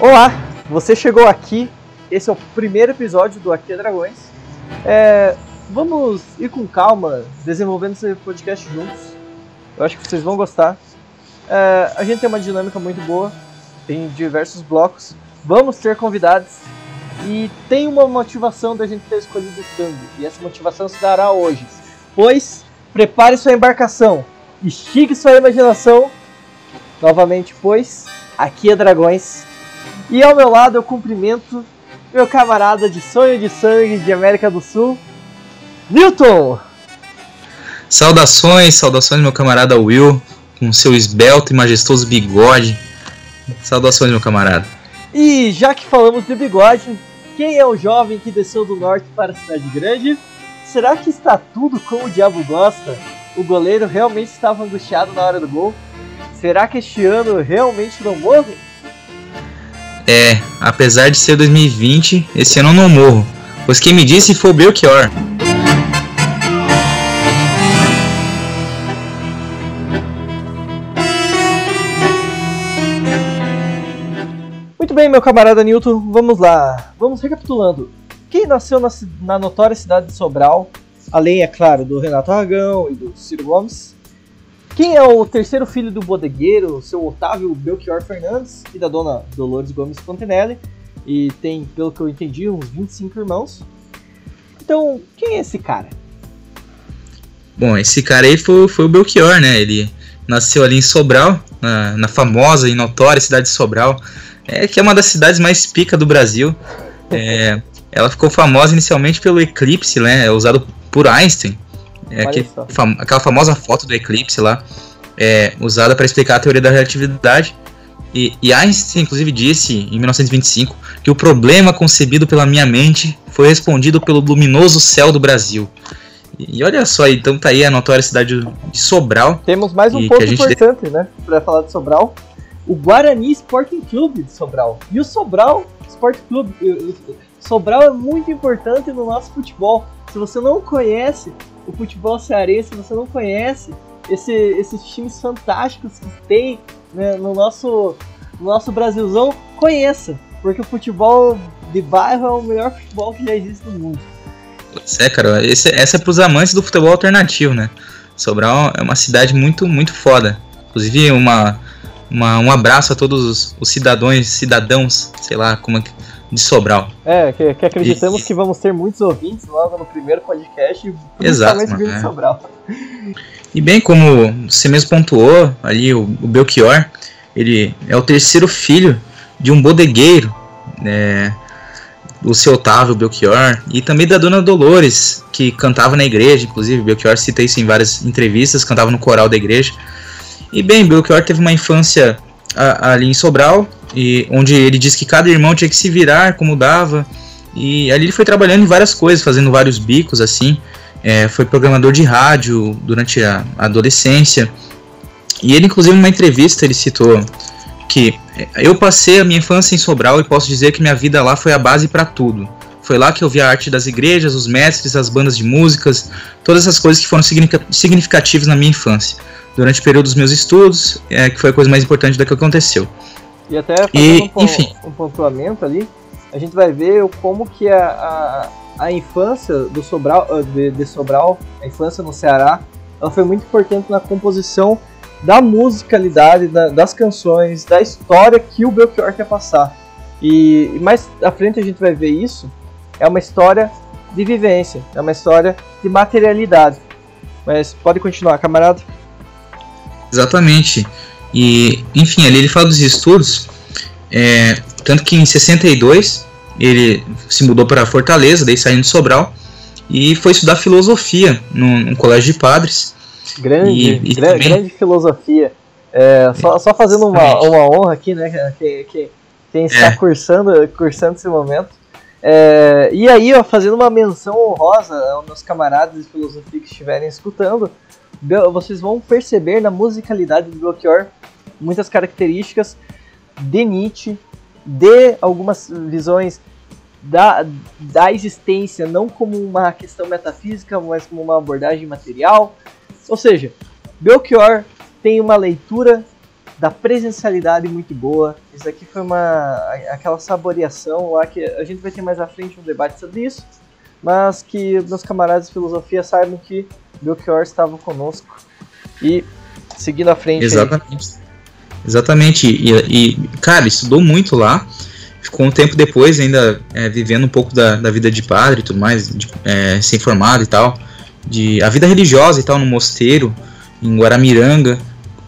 Olá, você chegou aqui. Esse é o primeiro episódio do Aqui é Dragões. É, vamos ir com calma, desenvolvendo esse podcast juntos. Eu acho que vocês vão gostar. É, a gente tem uma dinâmica muito boa, tem diversos blocos. Vamos ter convidados e tem uma motivação da gente ter escolhido o tango. E essa motivação se dará hoje. Pois, prepare sua embarcação, estique sua imaginação. Novamente, pois, aqui é Dragões e ao meu lado eu cumprimento meu camarada de sonho de sangue de América do Sul, Newton! Saudações, saudações meu camarada Will, com seu esbelto e majestoso bigode. Saudações meu camarada. E já que falamos de bigode, quem é o jovem que desceu do norte para a cidade grande? Será que está tudo como o diabo gosta? O goleiro realmente estava angustiado na hora do gol? Será que este ano realmente não morro? É, apesar de ser 2020, esse ano eu não morro, pois quem me disse foi o Belchior. Muito bem, meu camarada Newton, vamos lá. Vamos recapitulando. Quem nasceu na, na notória cidade de Sobral, além, é claro, do Renato Aragão e do Ciro Gomes, quem é o terceiro filho do bodegueiro, seu Otávio Belchior Fernandes e da dona Dolores Gomes Fontenelle? E tem, pelo que eu entendi, uns 25 irmãos. Então, quem é esse cara? Bom, esse cara aí foi, foi o Belchior, né? Ele nasceu ali em Sobral, na, na famosa e notória cidade de Sobral, é, que é uma das cidades mais pica do Brasil. É, ela ficou famosa inicialmente pelo eclipse, né? Usado por Einstein. É aquele, fam aquela famosa foto do eclipse lá, é, usada para explicar a teoria da relatividade. E, e, Einstein, inclusive, disse em 1925 que o problema concebido pela minha mente foi respondido pelo luminoso céu do Brasil. E, e olha só, então tá aí a notória cidade de Sobral. Temos mais um ponto importante, de... né, para falar de Sobral. O Guarani Sporting Clube de Sobral. E o Sobral Sporting Clube. Sobral é muito importante no nosso futebol. Se você não conhece o futebol cearense, você não conhece esse, esses times fantásticos que tem né, no, nosso, no nosso Brasilzão, conheça. Porque o futebol de bairro é o melhor futebol que já existe no mundo. Pois é, cara. Esse, essa é pros amantes do futebol alternativo, né? Sobral é uma cidade muito, muito foda. Inclusive, uma, uma, um abraço a todos os, os cidadãos, cidadãos, sei lá como é que de Sobral. É, que, que acreditamos e, que vamos ter muitos ouvintes logo no primeiro podcast, principalmente vindo é. de Sobral. E bem, como você mesmo pontuou, ali o, o Belchior, ele é o terceiro filho de um bodegueiro, né, o seu Otávio Belchior, e também da dona Dolores, que cantava na igreja, inclusive, Belchior cita isso em várias entrevistas, cantava no coral da igreja. E bem, Belchior teve uma infância a, ali em Sobral, e onde ele disse que cada irmão tinha que se virar como dava. E ali ele foi trabalhando em várias coisas, fazendo vários bicos assim. É, foi programador de rádio durante a adolescência. E ele, inclusive, numa entrevista, ele citou que é, eu passei a minha infância em Sobral e posso dizer que minha vida lá foi a base para tudo. Foi lá que eu vi a arte das igrejas, os mestres, as bandas de músicas, todas essas coisas que foram significativas na minha infância. Durante o período dos meus estudos, é, que foi a coisa mais importante da que aconteceu. E até fazendo e, um, enfim. um pontuamento ali, a gente vai ver como que a, a, a infância do Sobral, ah, de, de, Sobral, a infância no Ceará, ela foi muito importante na composição da musicalidade, da, das canções, da história que o Belchior quer passar. E mais à frente a gente vai ver isso. É uma história de vivência, é uma história de materialidade. Mas pode continuar, camarada. Exatamente. E, enfim, ali ele fala dos estudos, é, tanto que em 62 ele se mudou para Fortaleza, daí saindo de Sobral, e foi estudar filosofia num, num colégio de padres. Grande, e, e também... grande filosofia. É, só, só fazendo uma, uma honra aqui, né? Quem, quem, quem está é. cursando, cursando esse momento. É, e aí, ó, fazendo uma menção honrosa aos meus camaradas de filosofia que estiverem escutando, vocês vão perceber na musicalidade do Belchior muitas características de Nietzsche, de algumas visões da, da existência, não como uma questão metafísica, mas como uma abordagem material. Ou seja, Belchior tem uma leitura da presencialidade muito boa. Isso aqui foi uma aquela saboreação lá que a gente vai ter mais à frente um debate sobre isso, mas que meus camaradas de filosofia saibam que Belchior estava conosco e seguindo à frente. Exatamente. Aí. Exatamente. E, e, cara, estudou muito lá. Ficou um tempo depois ainda é, vivendo um pouco da, da vida de padre e tudo mais, de, é, ser informado e tal. De, a vida religiosa e tal no mosteiro, em Guaramiranga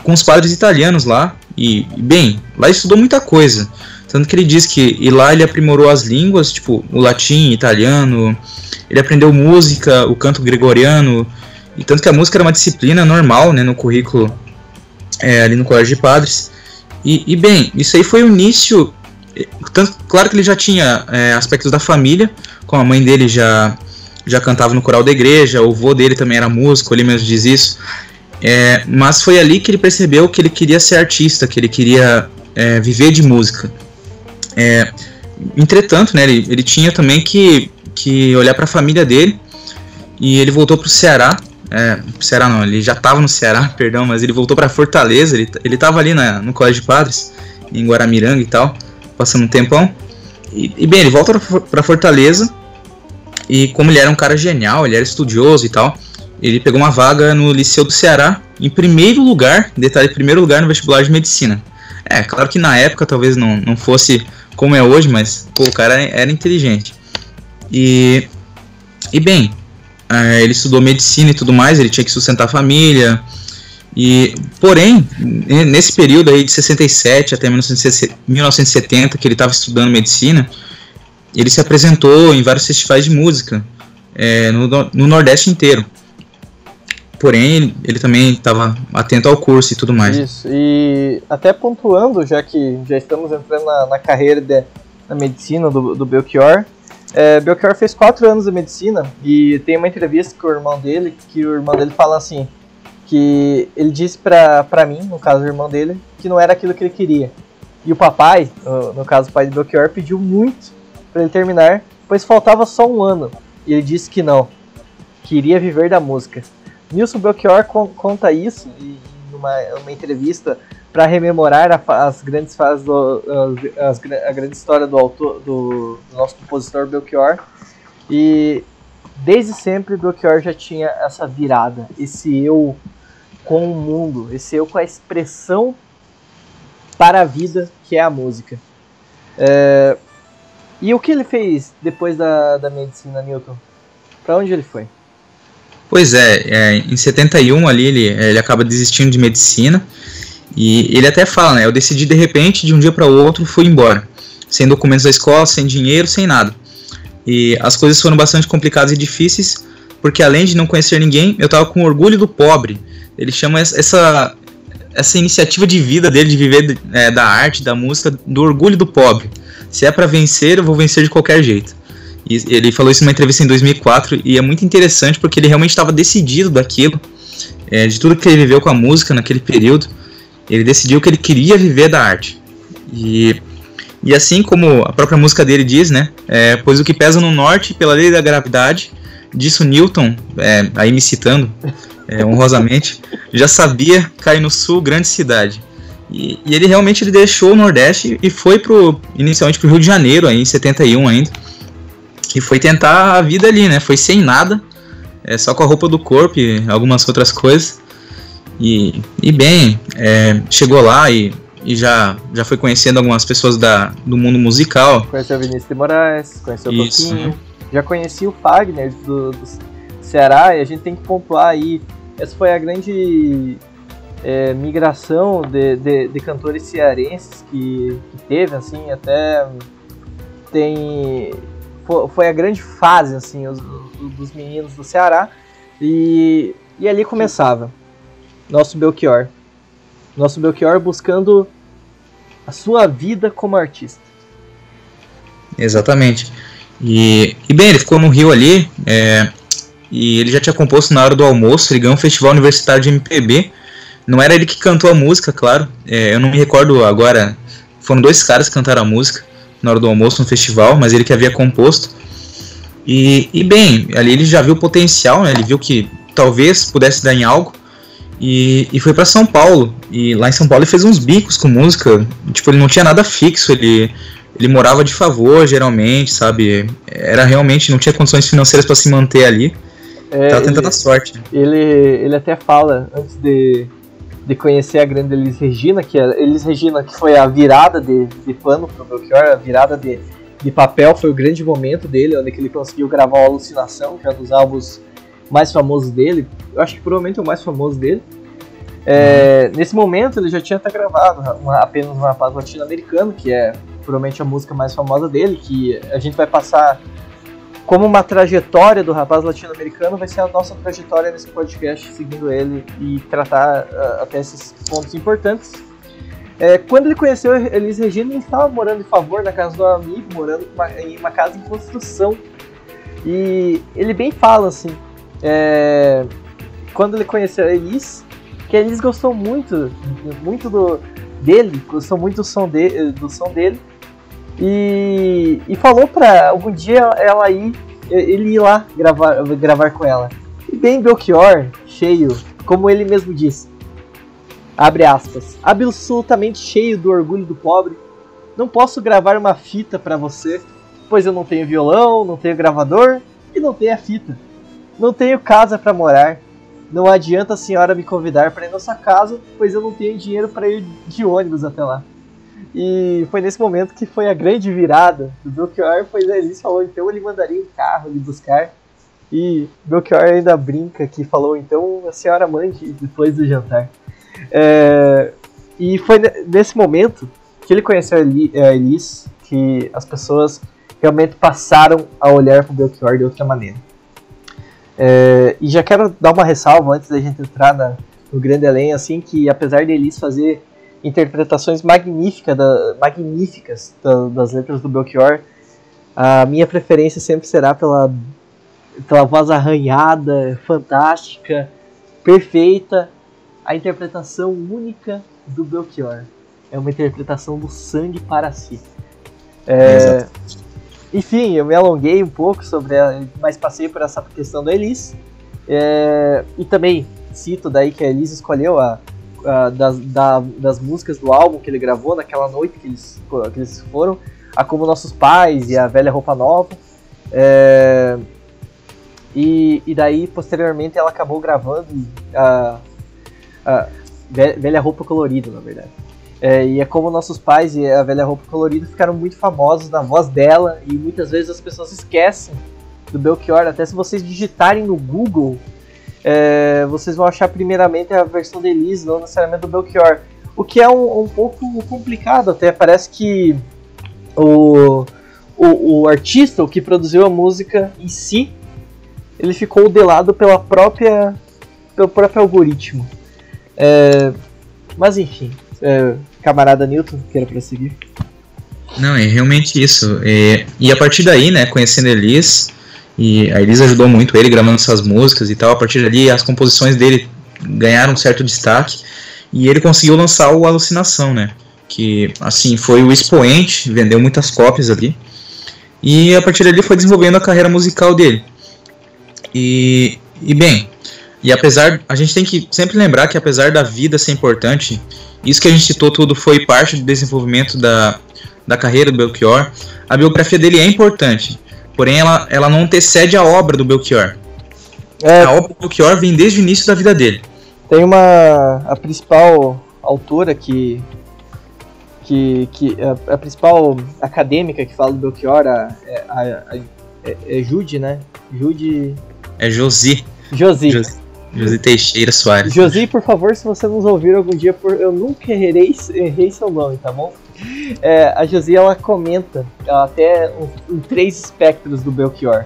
com os padres italianos lá. E, bem, lá estudou muita coisa. Tanto que ele diz que e lá ele aprimorou as línguas, tipo o latim, italiano, ele aprendeu música, o canto gregoriano, e tanto que a música era uma disciplina normal né, no currículo é, ali no Colégio de Padres. E, e, bem, isso aí foi o início. Tanto, claro que ele já tinha é, aspectos da família, como a mãe dele já, já cantava no coral da igreja, o avô dele também era músico, ele mesmo diz isso. É, mas foi ali que ele percebeu que ele queria ser artista, que ele queria é, viver de música. É, entretanto, né, ele, ele tinha também que, que olhar para a família dele e ele voltou para o Ceará. É, Ceará não, ele já estava no Ceará, perdão, mas ele voltou para Fortaleza. Ele, ele estava ali na, no Colégio de Padres, em Guaramiranga e tal, passando um tempão. E, e bem, ele volta para Fortaleza e como ele era um cara genial, ele era estudioso e tal, ele pegou uma vaga no Liceu do Ceará, em primeiro lugar, detalhe, primeiro lugar no vestibular de medicina. É, claro que na época talvez não, não fosse como é hoje, mas pô, o cara era inteligente. E, e bem, é, ele estudou medicina e tudo mais, ele tinha que sustentar a família. E, porém, nesse período aí de 67 até 1970, que ele estava estudando medicina, ele se apresentou em vários festivais de música é, no, no Nordeste inteiro porém ele também estava atento ao curso e tudo mais. Isso, e até pontuando, já que já estamos entrando na, na carreira da medicina do, do Belchior, é, Belchior fez quatro anos de medicina e tem uma entrevista com o irmão dele, que o irmão dele fala assim, que ele disse pra, mim, no caso o irmão dele, que não era aquilo que ele queria. E o papai, no, no caso o pai de Belchior, pediu muito para ele terminar, pois faltava só um ano. E ele disse que não, queria viver da música. Nilson Belchior con conta isso em uma, uma entrevista para rememorar a, as grandes fases do, as, as, a grande história do autor do, do, nosso compositor Belchior. E desde sempre Belchior já tinha essa virada esse eu com o mundo esse eu com a expressão para a vida que é a música. É, e o que ele fez depois da, da medicina Newton? Para onde ele foi? Pois é, é, em 71 ali ele, ele acaba desistindo de medicina e ele até fala, né? Eu decidi de repente, de um dia para o outro, fui embora, sem documentos da escola, sem dinheiro, sem nada. E as coisas foram bastante complicadas e difíceis, porque além de não conhecer ninguém, eu tava com orgulho do pobre. Ele chama essa essa iniciativa de vida dele de viver é, da arte, da música, do orgulho do pobre. Se é para vencer, eu vou vencer de qualquer jeito. E ele falou isso numa entrevista em 2004 e é muito interessante porque ele realmente estava decidido daquilo, é, de tudo que ele viveu com a música naquele período. Ele decidiu que ele queria viver da arte. E, e assim como a própria música dele diz, né? É, pois o que pesa no norte pela lei da gravidade, disso Newton, é, aí me citando é, honrosamente, já sabia cair no sul, grande cidade. E, e, ele realmente ele deixou o Nordeste e foi pro, inicialmente para o Rio de Janeiro, aí, em 71 ainda que foi tentar a vida ali, né? Foi sem nada, é, só com a roupa do corpo e algumas outras coisas. E, e bem, é, chegou lá e, e já, já foi conhecendo algumas pessoas da, do mundo musical. Conheceu o Vinícius de Moraes, conheceu o Toquinho, já conheci o Fagner do, do Ceará e a gente tem que pontuar aí. Essa foi a grande é, migração de, de, de, cantores cearenses que, que teve, assim, até tem foi a grande fase assim os, dos meninos do Ceará e, e ali começava nosso Belchior nosso Belchior buscando a sua vida como artista exatamente e, e bem ele ficou no Rio ali é, e ele já tinha composto na hora do almoço ele ganhou um festival universitário de MPB não era ele que cantou a música claro é, eu não me recordo agora foram dois caras que cantaram a música na hora do almoço no festival, mas ele que havia composto. E, e bem, ali ele já viu o potencial, né? ele viu que talvez pudesse dar em algo. E, e foi para São Paulo. E lá em São Paulo ele fez uns bicos com música. Tipo, ele não tinha nada fixo, ele, ele morava de favor, geralmente, sabe? Era realmente, não tinha condições financeiras para se manter ali. É, Tava tentando ele, a sorte. Ele, ele até fala, antes de, de conhecer a grande Elis Regina, que é, Elis Regina que foi a virada de, de pano pro Belchior, a virada de, de papel, foi o grande momento dele, onde ele conseguiu gravar a Alucinação, que é um dos álbuns mais famosos dele. Eu acho que provavelmente é o mais famoso dele. É, uhum. Nesse momento ele já tinha até gravado uma, apenas um rapaz latino-americano, que é provavelmente a música mais famosa dele, que a gente vai passar como uma trajetória do rapaz latino-americano, vai ser a nossa trajetória nesse podcast, seguindo ele e tratar uh, até esses pontos importantes. É, quando ele conheceu Elis Regina, ele estava morando em favor na casa do amigo, morando em uma casa em construção. E ele bem fala assim, é, quando ele conheceu a Elis, que a Elis gostou muito, muito do, dele, gostou muito do som, de, do som dele, e, e falou pra algum dia ela ir, ele ir lá gravar, gravar com ela. E bem Belchior, cheio, como ele mesmo disse, abre aspas, absolutamente cheio do orgulho do pobre, não posso gravar uma fita para você, pois eu não tenho violão, não tenho gravador e não tenho a fita. Não tenho casa para morar. Não adianta a senhora me convidar para ir na sua casa, pois eu não tenho dinheiro para ir de ônibus até lá. E foi nesse momento que foi a grande virada do Belchior, pois Elis falou então ele mandaria um carro lhe buscar. E Belchior ainda brinca que falou então a senhora mande depois do jantar. É, e foi nesse momento que ele conheceu a Elis que as pessoas realmente passaram a olhar para o Belchior de outra maneira. É, e já quero dar uma ressalva antes da gente entrar na, no grande além, assim, que apesar de Elis fazer interpretações magnífica da, magníficas da, das letras do Belchior, a minha preferência sempre será pela, pela voz arranhada, fantástica, perfeita, a interpretação única do Belchior. É uma interpretação do sangue para si. É, enfim, eu me alonguei um pouco sobre, a, mas passei por essa questão da Elis. É, e também cito daí que a Elis escolheu a, a das, da, das músicas do álbum que ele gravou naquela noite que eles, que eles foram, a Como Nossos Pais e a Velha Roupa Nova. É, e, e daí, posteriormente, ela acabou gravando a, a Velha Roupa Colorida, na verdade. É, e é como nossos pais e a velha roupa colorida ficaram muito famosos na voz dela e muitas vezes as pessoas esquecem do Belchior. Até se vocês digitarem no Google, é, vocês vão achar primeiramente a versão de Elise, não necessariamente do Belchior. O que é um, um pouco complicado até. Parece que o, o, o, artista, o que produziu a música em si, ele ficou delado pela própria, pelo próprio algoritmo. É, mas enfim, é, camarada Newton, queira prosseguir. Não, é realmente isso. É, e a partir daí, né, conhecendo Elis, e a Elis ajudou muito ele gravando essas músicas e tal, a partir dali as composições dele ganharam um certo destaque e ele conseguiu lançar o Alucinação, né, que assim foi o expoente, vendeu muitas cópias ali. E a partir dali foi desenvolvendo a carreira musical dele. E, e bem, e apesar, a gente tem que sempre lembrar que apesar da vida ser importante, isso que a gente citou tudo foi parte do desenvolvimento da, da carreira do Belchior. A biografia dele é importante, porém ela, ela não antecede a obra do Belchior. É, a obra do Belchior vem desde o início da vida dele. Tem uma. A principal autora que. que, que a, a principal acadêmica que fala do Belchior, a, a, a, é, é Jude, né? Jude. É Josi. Josi. Josi. Josi Teixeira Soares. Josi, por favor, se você nos ouvir algum dia, por... eu nunca errei, errei seu nome, tá bom? É, a Josi, ela comenta ela até em três espectros do Belchior.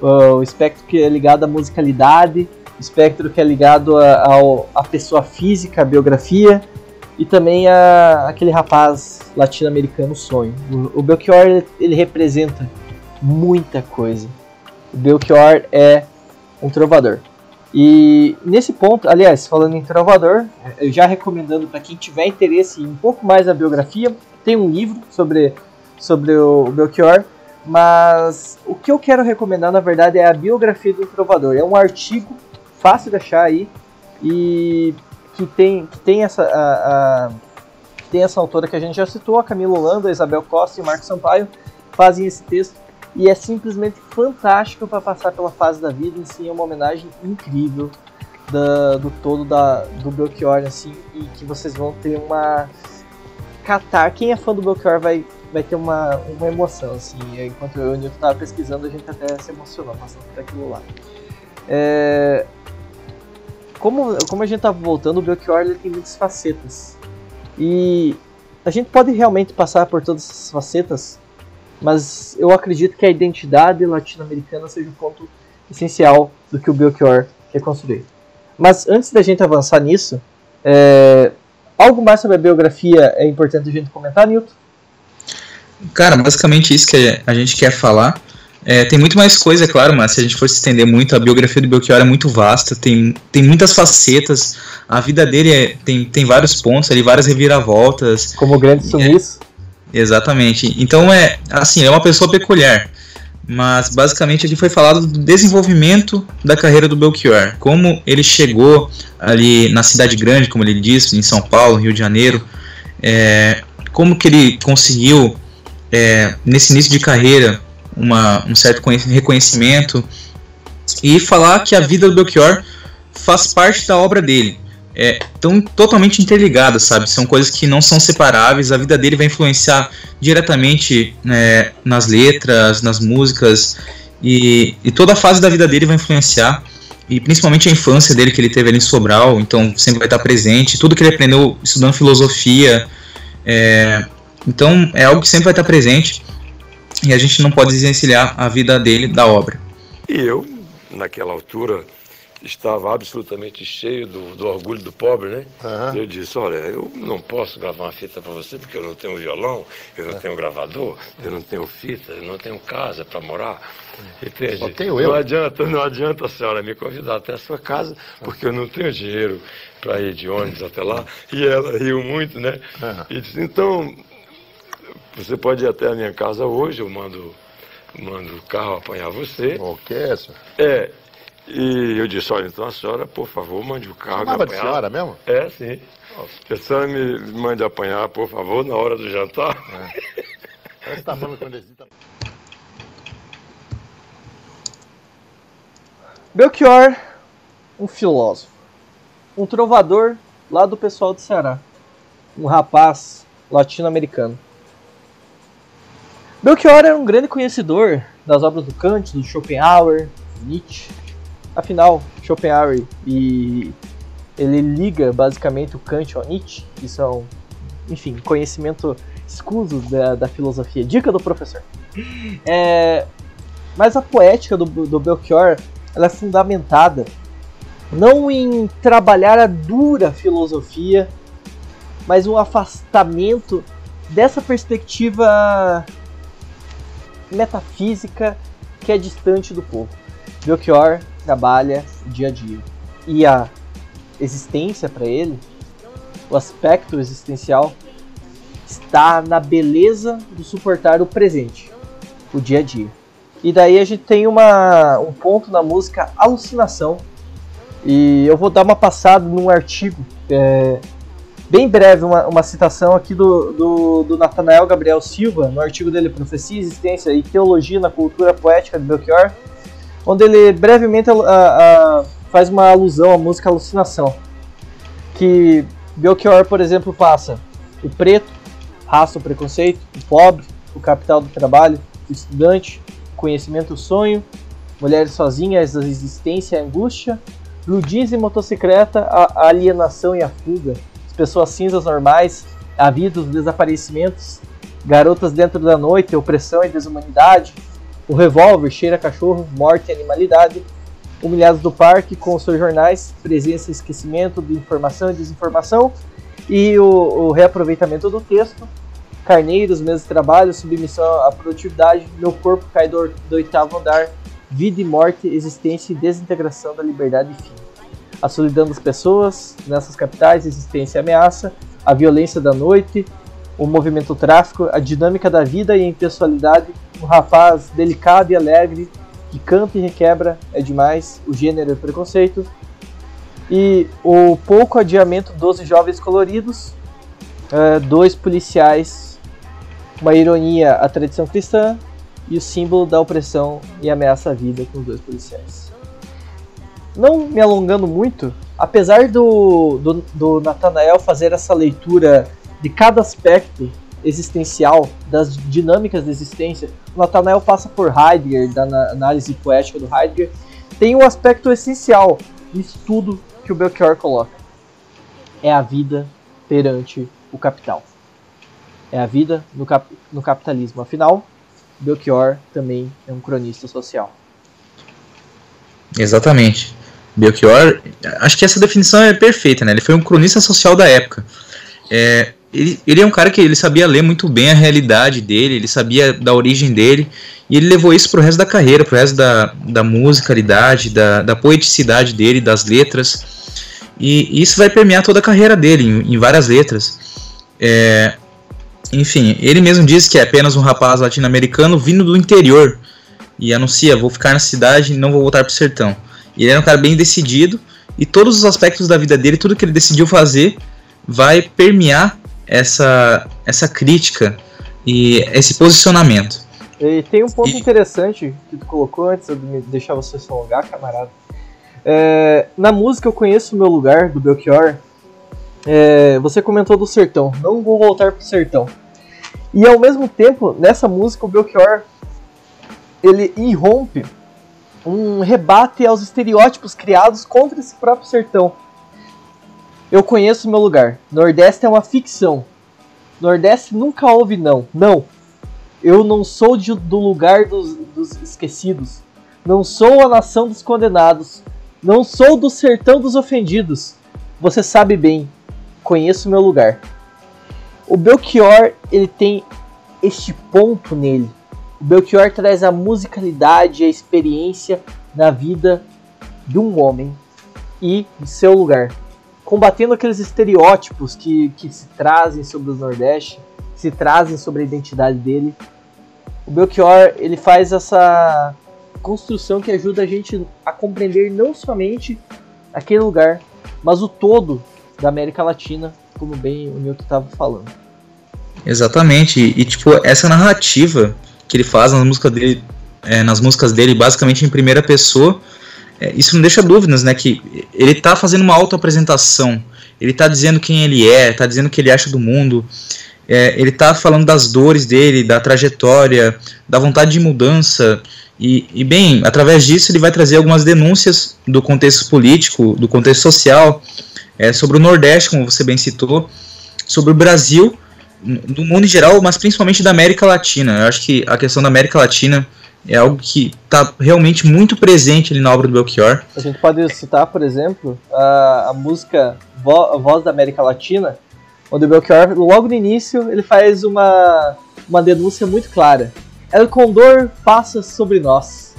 O espectro que é ligado à musicalidade, o espectro que é ligado à pessoa física, a biografia, e também a, aquele rapaz latino-americano sonho. O, o Belchior, ele representa muita coisa. O Belchior é um trovador. E nesse ponto, aliás, falando em Trovador, eu já recomendando para quem tiver interesse em um pouco mais da biografia, tem um livro sobre, sobre o Belchior, mas o que eu quero recomendar na verdade é a biografia do Trovador. É um artigo fácil de achar aí e que tem, que tem essa. A, a, tem essa autora que a gente já citou, a Camila Holanda, a Isabel Costa e Marco Sampaio, fazem esse texto e é simplesmente fantástico para passar pela fase da vida, assim, é uma homenagem incrível da, do todo da, do Belchior, assim, e que vocês vão ter uma catar. Quem é fã do Belchior vai, vai ter uma, uma emoção, assim. Enquanto eu e o Nilton tava pesquisando, a gente até se emocionou passando por aquilo lá. É... Como, como a gente tava voltando, o Belchior ele tem muitas facetas. E a gente pode realmente passar por todas essas facetas, mas eu acredito que a identidade latino-americana seja o um ponto essencial do que o Belchior quer construir. Mas antes da gente avançar nisso, é... algo mais sobre a biografia é importante a gente comentar, Nilton? Cara, basicamente isso que a gente quer falar. É, tem muito mais coisa, é claro, mas se a gente for se estender muito, a biografia do Belchior é muito vasta, tem, tem muitas facetas, a vida dele é, tem, tem vários pontos ali, várias reviravoltas. Como o grande sumiço. Exatamente. Então é assim, é uma pessoa peculiar. Mas basicamente aqui foi falado do desenvolvimento da carreira do Belchior, como ele chegou ali na cidade grande, como ele disse, em São Paulo, Rio de Janeiro, é, como que ele conseguiu é, nesse início de carreira uma, um certo reconhecimento e falar que a vida do Belchior faz parte da obra dele. É, tão totalmente interligadas, sabe? São coisas que não são separáveis. A vida dele vai influenciar diretamente né, nas letras, nas músicas e, e, toda a fase da vida dele vai influenciar. E principalmente a infância dele que ele teve ali em Sobral, então sempre vai estar presente. Tudo que ele aprendeu estudando filosofia, é, então é algo que sempre vai estar presente e a gente não pode desencilhar a vida dele da obra. E eu, naquela altura, estava absolutamente cheio do, do orgulho do pobre, né? Uhum. Eu disse, olha, eu não posso gravar uma fita para você porque eu não tenho violão, eu não tenho gravador, eu não tenho fita, eu não tenho casa para morar. Entende? Só tenho eu. Não adianta, não adianta a senhora me convidar até a sua casa, porque eu não tenho dinheiro para ir de ônibus até lá. E ela riu muito, né? Uhum. E disse, então, você pode ir até a minha casa hoje, eu mando, mando o carro apanhar você. O que isso? É. E eu disse, olha, então a senhora, por favor, mande o carro Chamava de senhora mesmo? É, sim. Que a senhora me mande apanhar, por favor, na hora do jantar. É. Com tá... Belchior, um filósofo. Um trovador lá do pessoal do Ceará. Um rapaz latino-americano. Belchior era um grande conhecedor das obras do Kant, do Schopenhauer, Nietzsche. Afinal, Schopenhauer e ele liga basicamente o Kant ao Nietzsche, que são, enfim, conhecimento escuso da, da filosofia. Dica do professor. É, mas a poética do, do Belchior ela é fundamentada não em trabalhar a dura filosofia, mas um afastamento dessa perspectiva metafísica que é distante do povo. Belchior trabalha dia a dia. E a existência para ele, o aspecto existencial, está na beleza do suportar o presente, o dia a dia. E daí a gente tem uma, um ponto na música Alucinação. E eu vou dar uma passada num artigo é, Bem breve, uma, uma citação aqui do, do, do Nathanael Gabriel Silva, no artigo dele Profecia, Existência e Teologia na Cultura Poética de Belchior, onde ele brevemente a, a, faz uma alusão à música Alucinação. Que Belchior, por exemplo, passa o preto, raça o preconceito, o pobre, o capital do trabalho, o estudante, o conhecimento, o sonho, mulheres sozinhas, a existência a angústia, ludins e motocicleta, a alienação e a fuga, pessoas cinzas normais, a vida, os desaparecimentos, garotas dentro da noite, opressão e desumanidade, o revólver, cheira cachorro, morte e animalidade, humilhados do parque com seus jornais, presença e esquecimento de informação e desinformação, e o, o reaproveitamento do texto, carneiros, de trabalho, submissão à produtividade, meu corpo cai do, do oitavo andar, vida e morte, existência e desintegração da liberdade e fim. A solidão das pessoas nessas capitais, existência e ameaça, a violência da noite, o movimento tráfico, a dinâmica da vida e a impessoalidade, um rapaz delicado e alegre que canta e requebra é demais, o gênero o preconceito, E o pouco adiamento 12 jovens coloridos, uh, dois policiais, uma ironia à tradição cristã e o símbolo da opressão e ameaça à vida com os dois policiais. Não me alongando muito, apesar do, do, do Nathanael fazer essa leitura de cada aspecto existencial, das dinâmicas da existência, o Nathanael passa por Heidegger, da análise poética do Heidegger, tem um aspecto essencial nisso tudo que o Belchior coloca. É a vida perante o capital. É a vida no, cap no capitalismo. Afinal, Belchior também é um cronista social. Exatamente. Belchior, acho que essa definição é perfeita, né? Ele foi um cronista social da época. É, ele, ele é um cara que ele sabia ler muito bem a realidade dele, ele sabia da origem dele, e ele levou isso pro resto da carreira, pro resto da, da musicalidade, da, da poeticidade dele, das letras. E, isso vai permear toda a carreira dele, em, em várias letras. É, enfim, ele mesmo diz que é apenas um rapaz latino-americano vindo do interior e anuncia: vou ficar na cidade e não vou voltar pro sertão. Ele era um cara bem decidido e todos os aspectos da vida dele, tudo que ele decidiu fazer, vai permear essa, essa crítica e esse posicionamento. E tem um ponto e... interessante que tu colocou antes de deixar você se alongar, camarada. É, na música Eu Conheço o Meu Lugar, do Belchior, é, você comentou do sertão. Não vou voltar pro sertão. E ao mesmo tempo, nessa música, o Belchior ele irrompe um rebate aos estereótipos criados contra esse próprio sertão. Eu conheço meu lugar. Nordeste é uma ficção. Nordeste nunca houve não. Não. Eu não sou de, do lugar dos, dos esquecidos. Não sou a nação dos condenados. Não sou do sertão dos ofendidos. Você sabe bem. Conheço meu lugar. O Belchior, ele tem este ponto nele. O Belchior traz a musicalidade a experiência na vida de um homem e de seu lugar combatendo aqueles estereótipos que, que se trazem sobre o Nordeste, se trazem sobre a identidade dele. O Belchior ele faz essa construção que ajuda a gente a compreender não somente aquele lugar, mas o todo da América Latina, como bem o Newton estava falando. Exatamente, e, tipo, essa narrativa que ele faz nas músicas dele, é, nas músicas dele basicamente em primeira pessoa, é, isso não deixa dúvidas, né? Que ele está fazendo uma autoapresentação. Ele está dizendo quem ele é, está dizendo o que ele acha do mundo. É, ele está falando das dores dele, da trajetória, da vontade de mudança. E, e, bem, através disso ele vai trazer algumas denúncias do contexto político, do contexto social, é, sobre o Nordeste, como você bem citou, sobre o Brasil, do mundo em geral, mas principalmente da América Latina. Eu acho que a questão da América Latina é algo que está realmente muito presente ali na obra do Belchior. A gente pode citar, por exemplo, a, a música Vo Voz da América Latina, onde o Belchior, logo no início, ele faz uma, uma denúncia muito clara. El Condor passa sobre nós.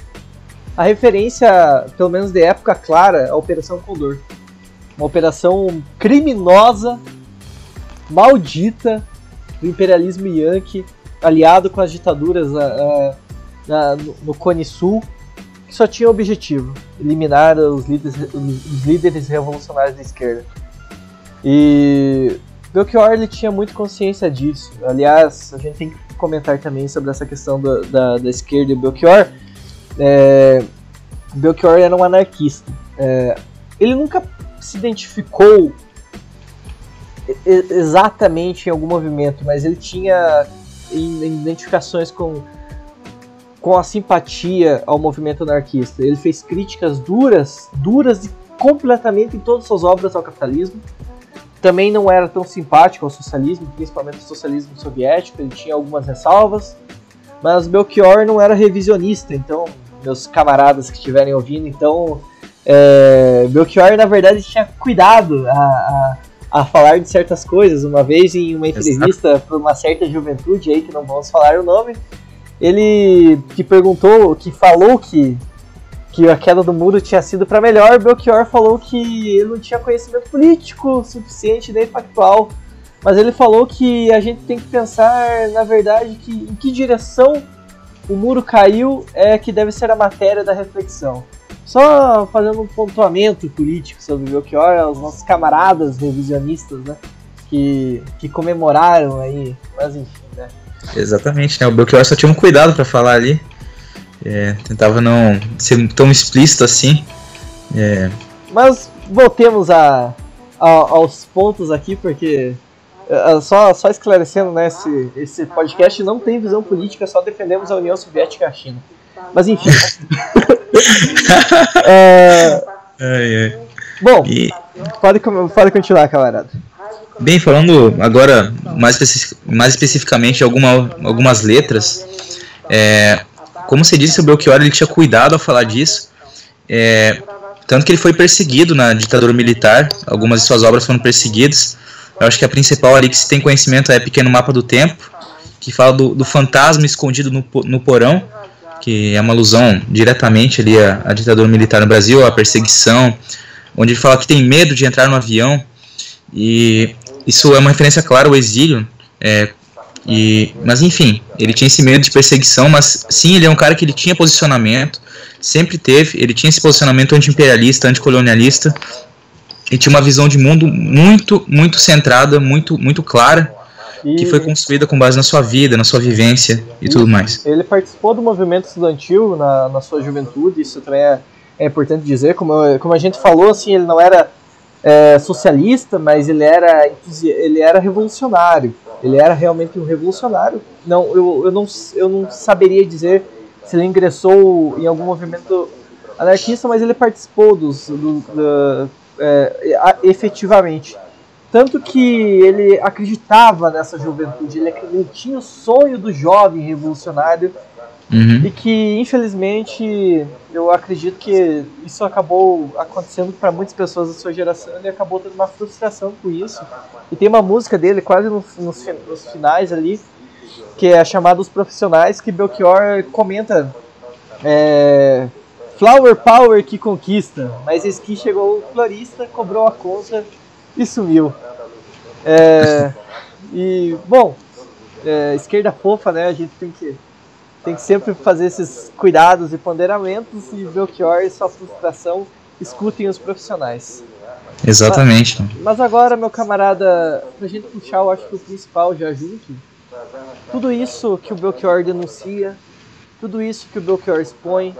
A referência, pelo menos de época clara, à Operação Condor. Uma operação criminosa, maldita, do imperialismo yankee, aliado com as ditaduras uh, na, no, no Cone Sul, que só tinha o objetivo: eliminar os líderes, os líderes revolucionários da esquerda. E Belchior ele tinha muito consciência disso. Aliás, a gente tem que comentar também sobre essa questão da, da, da esquerda e Belchior. É, Belchior era um anarquista. É, ele nunca se identificou exatamente em algum movimento, mas ele tinha identificações com com a simpatia ao movimento anarquista. Ele fez críticas duras, duras e completamente em todas as suas obras ao capitalismo. Também não era tão simpático ao socialismo, principalmente ao socialismo soviético, ele tinha algumas ressalvas. Mas Belchior não era revisionista, então, meus camaradas que estiverem ouvindo, então, é, Belchior na verdade tinha cuidado a, a, a, falar de certas coisas. Uma vez em uma entrevista para uma certa juventude aí, que não vamos falar o nome, ele que perguntou, que falou que, que a queda do muro tinha sido para melhor, Belchior falou que ele não tinha conhecimento político suficiente nem factual, mas ele falou que a gente tem que pensar, na verdade, que em que direção o muro caiu é que deve ser a matéria da reflexão. Só fazendo um pontuamento político sobre o Belchior, os nossos camaradas revisionistas, né? Que, que comemoraram aí, mas enfim? Exatamente, né? O Belchior só tinha um cuidado para falar ali. É, tentava não ser tão explícito assim. É. Mas voltemos a, a, aos pontos aqui, porque uh, só, só esclarecendo, né, esse, esse podcast não tem visão política, só defendemos a União Soviética e a China. Mas enfim. é... ai, ai. Bom, e... pode, pode continuar, camarada. Bem, falando agora mais, especi mais especificamente alguma, algumas letras, é, como você disse, o Belchior ele tinha cuidado ao falar disso, é, tanto que ele foi perseguido na ditadura militar, algumas de suas obras foram perseguidas. Eu acho que a principal ali que se tem conhecimento é Pequeno Mapa do Tempo, que fala do, do fantasma escondido no, no porão, que é uma alusão diretamente ali à, à ditadura militar no Brasil, à perseguição, onde ele fala que tem medo de entrar no avião, e isso é uma referência clara ao exílio, é, e, mas enfim, ele tinha esse medo de perseguição, mas sim, ele é um cara que ele tinha posicionamento, sempre teve, ele tinha esse posicionamento anti-imperialista, anticolonialista, e tinha uma visão de mundo muito, muito centrada, muito, muito clara, e que foi construída com base na sua vida, na sua vivência e, e tudo mais. Ele participou do movimento estudantil na, na sua juventude, isso também é, é importante dizer. Como, como a gente falou, assim, ele não era é, socialista, mas ele era, ele era revolucionário. Ele era realmente um revolucionário. Não, eu, eu, não, eu não saberia dizer se ele ingressou em algum movimento anarquista, mas ele participou dos, do, do, é, efetivamente. Tanto que ele acreditava nessa juventude, ele, ele tinha o sonho do jovem revolucionário Uhum. E que, infelizmente, eu acredito que isso acabou acontecendo para muitas pessoas da sua geração e acabou tendo uma frustração com isso. E tem uma música dele, quase nos, nos, finais ali, que é chamada Os Profissionais, que Belchior comenta é, Flower Power que conquista, mas esse que chegou o florista, cobrou a conta e sumiu. É, e, bom, é, esquerda fofa, né? A gente tem que tem que sempre fazer esses cuidados e ponderamentos e Belchior e sua frustração escutem os profissionais. Exatamente. Mas, mas, agora, meu camarada, pra gente puxar, eu acho que o principal já junto, tudo isso que o Belchior denuncia, tudo isso que o Belchior expõe,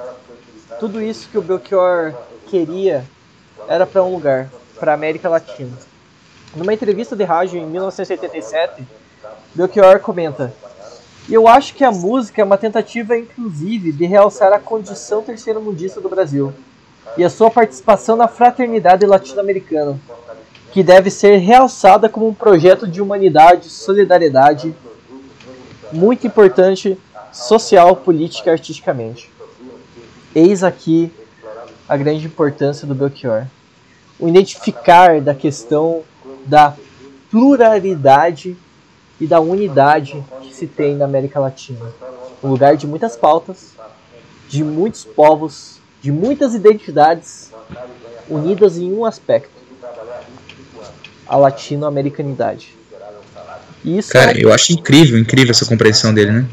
tudo isso que o Belchior queria, era para um lugar, para América Latina. Numa entrevista de rádio em 1987, Belchior comenta: e eu acho que a música é uma tentativa, inclusive, de realçar a condição terceiro-mundista do Brasil e a sua participação na fraternidade latino-americana, que deve ser realçada como um projeto de humanidade, solidariedade, muito importante social, política e artisticamente. Eis aqui a grande importância do Belchior. O identificar da questão da pluralidade e da unidade se tem na América Latina. Um lugar de muitas pautas, de muitos povos, de muitas identidades unidas em um aspecto: a latino-americanidade. Isso Cara, é... eu acho incrível, incrível essa compreensão dele, né?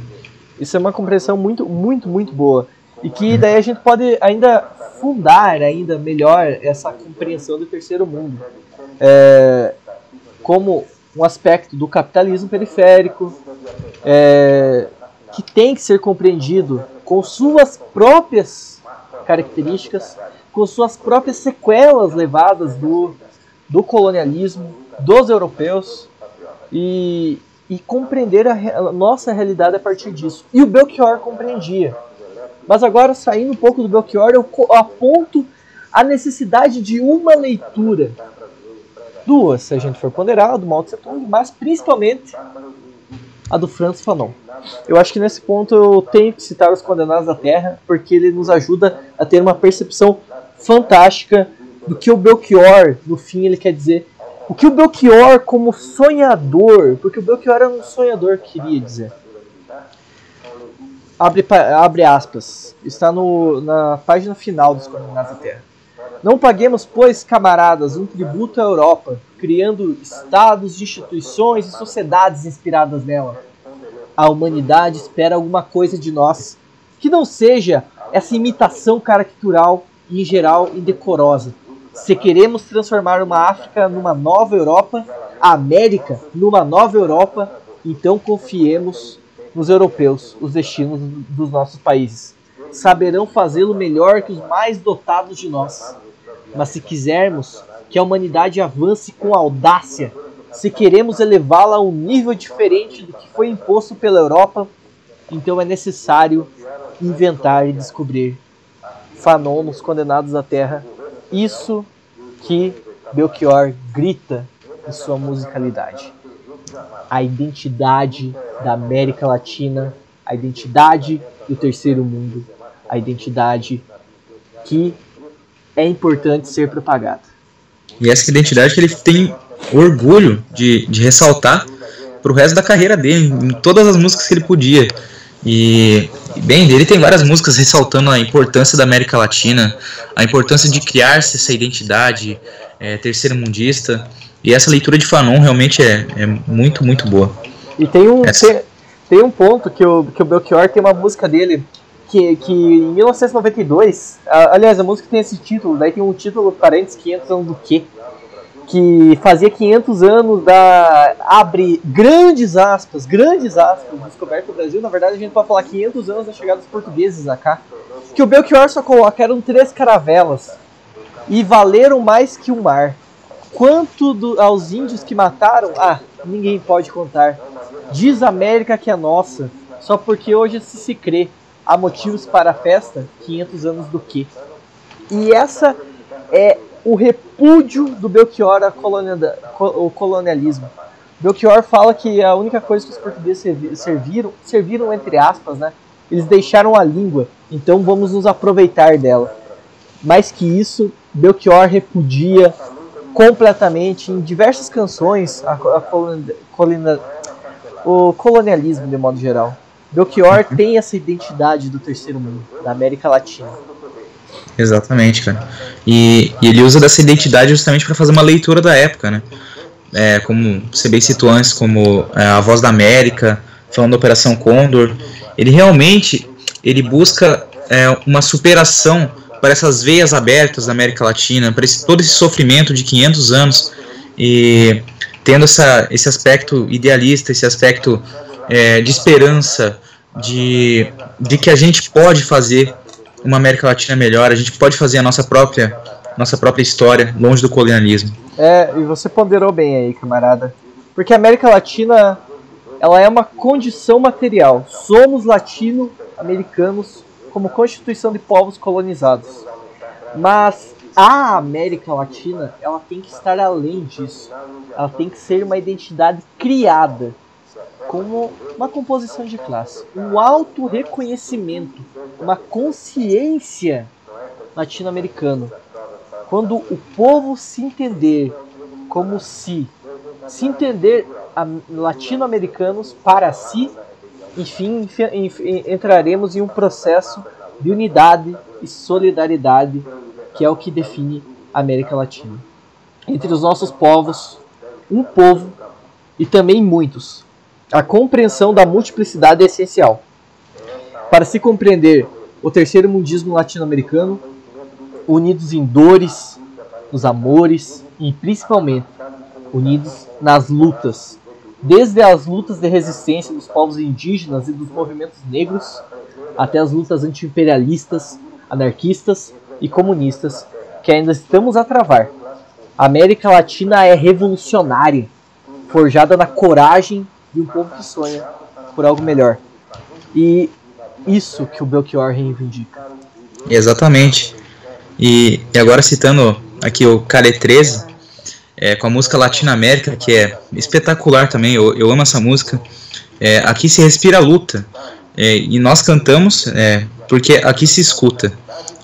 Isso é uma compreensão muito, muito, muito boa. E que daí a gente pode ainda fundar ainda melhor essa compreensão do terceiro mundo. É, como um aspecto do capitalismo periférico é, que tem que ser compreendido com suas próprias características, com suas próprias sequelas levadas do, do colonialismo, dos europeus e, e compreender a, a nossa realidade a partir disso. E o Belchior compreendia. Mas agora, saindo um pouco do Belchior, eu aponto a necessidade de uma leitura duas, se a gente for ponderar, do Mao Tse Tung, mas principalmente a do Franz Fanon. Eu acho que nesse ponto eu tenho que citar os Condenados da Terra, porque ele nos ajuda a ter uma percepção fantástica do que o Belchior, no fim, ele quer dizer. O que o Belchior, como sonhador, porque o Belchior era um sonhador, queria dizer. Abre, abre aspas. Está no, na página final dos Condenados da Terra. Não paguemos, pois, camaradas, um tributo à Europa, criando estados, instituições e sociedades inspiradas nela. A humanidade espera alguma coisa de nós, que não seja essa imitação caricatural e, em geral, indecorosa. Se queremos transformar uma África numa nova Europa, a América numa nova Europa, então confiemos nos europeus, os destinos dos nossos países. Saberão fazê-lo melhor que os mais dotados de nós. Mas se quisermos que a humanidade avance com audácia, se queremos elevá-la a um nível diferente do que foi imposto pela Europa, então é necessário inventar e descobrir fanonos condenados à terra. Isso que Belchior grita em sua musicalidade. A identidade da América Latina, a identidade do terceiro mundo, a identidade que é importante ser propagada. E essa identidade que ele tem orgulho de, de ressaltar para o resto da carreira dele, em todas as músicas que ele podia. E, bem, ele tem várias músicas ressaltando a importância da América Latina, a importância de criar-se essa identidade é, terceira mundista. E essa leitura de Fanon realmente é, é muito, muito boa. E tem um, tem, tem, um ponto que o, que o Belchior tem uma música dele que, que em 1992, a, aliás, a música tem esse título, daí tem um título parentes 500 anos do quê? que fazia 500 anos da abre grandes aspas, grandes aspas, descoberta do Brasil. Na verdade, a gente pode falar 500 anos da chegada dos portugueses a cá. Que o Belchior só coloca eram três caravelas e valeram mais que o mar. Quanto do, aos índios que mataram? Ah, ninguém pode contar. Diz América que é nossa, só porque hoje se se crê. Há motivos para a festa? 500 anos do quê? E essa é o repúdio do Belchior ao colonialismo. Belchior fala que a única coisa que os portugueses serviram, serviram entre aspas, né? Eles deixaram a língua, então vamos nos aproveitar dela. Mais que isso, Belchior repudia completamente em diversas canções a, a colina, o colonialismo de modo geral. Belchior tem essa identidade do terceiro mundo, da América Latina. Exatamente, cara. E, e ele usa dessa identidade justamente para fazer uma leitura da época, né? É, como você bem citou antes, como é, a Voz da América, falando da Operação Condor. Ele realmente ele busca é, uma superação para essas veias abertas da América Latina, para esse, todo esse sofrimento de 500 anos e tendo essa, esse aspecto idealista, esse aspecto é, de esperança, de, de que a gente pode fazer uma América Latina melhor, a gente pode fazer a nossa própria, nossa própria história, longe do colonialismo. É, e você ponderou bem aí, camarada. Porque a América Latina, ela é uma condição material. Somos latino-americanos como constituição de povos colonizados. Mas a América Latina, ela tem que estar além disso. Ela tem que ser uma identidade criada como uma composição de classe, um auto-reconhecimento, uma consciência latino-americano. Quando o povo se entender como se, se entender latino-americanos para si, enfim, entraremos em um processo de unidade e solidariedade que é o que define a América Latina. Entre os nossos povos, um povo e também muitos, a compreensão da multiplicidade é essencial. Para se compreender o terceiro mundismo latino-americano, unidos em dores, nos amores e principalmente unidos nas lutas, desde as lutas de resistência dos povos indígenas e dos movimentos negros até as lutas anti-imperialistas, anarquistas e comunistas que ainda estamos a travar. A América Latina é revolucionária, forjada na coragem de um povo que sonha por algo melhor. E isso que o Belchior reivindica. Exatamente. E, e agora citando aqui o Cale 13, é, com a música Latina América, que é espetacular também, eu, eu amo essa música. É, aqui se respira luta. É, e nós cantamos é, porque aqui se escuta.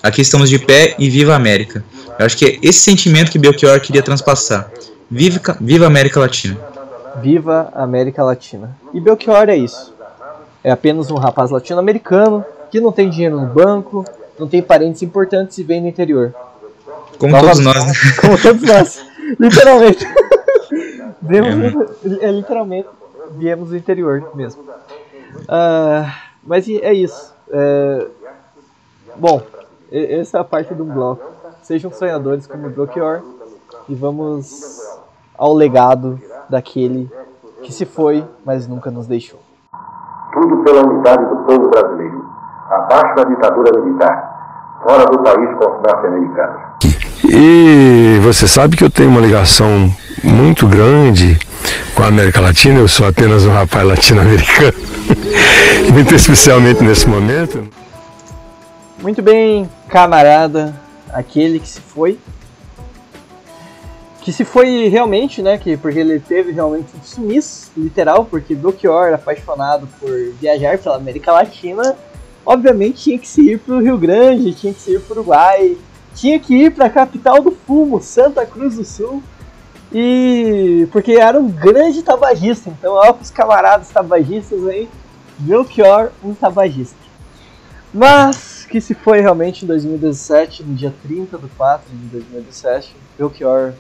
Aqui estamos de pé e viva a América. Eu acho que é esse sentimento que Belchior queria transpassar. Viva, viva a América Latina. Viva a América Latina. E Belchior é isso. É apenas um rapaz latino-americano que não tem dinheiro no banco, não tem parentes importantes e vem do interior. Como Nova... todos nós, né? Como todos nós. literalmente. viemos, é, é, literalmente, viemos do interior mesmo. Uh, mas é isso. É, bom, essa é a parte do bloco. Sejam sonhadores como Belchior e vamos ao legado daquele que se foi, mas nunca nos deixou. Tudo pela unidade do povo brasileiro, abaixo da ditadura militar, fora do país com os norte-americanos. E você sabe que eu tenho uma ligação muito grande com a América Latina, eu sou apenas um rapaz latino-americano, muito especialmente nesse momento. Muito bem, camarada, aquele que se foi. Que se foi realmente, né? Que, porque ele teve realmente um sumiço, literal, porque Belchior, apaixonado por viajar pela América Latina, obviamente tinha que se ir para o Rio Grande, tinha que se ir para o Uruguai, tinha que ir para a capital do fumo, Santa Cruz do Sul. E porque era um grande tabagista, então ó os camaradas tabagistas aí, Belchior, um tabagista. Mas que se foi realmente em 2017, no dia 30 de 4 de 2017, Belchior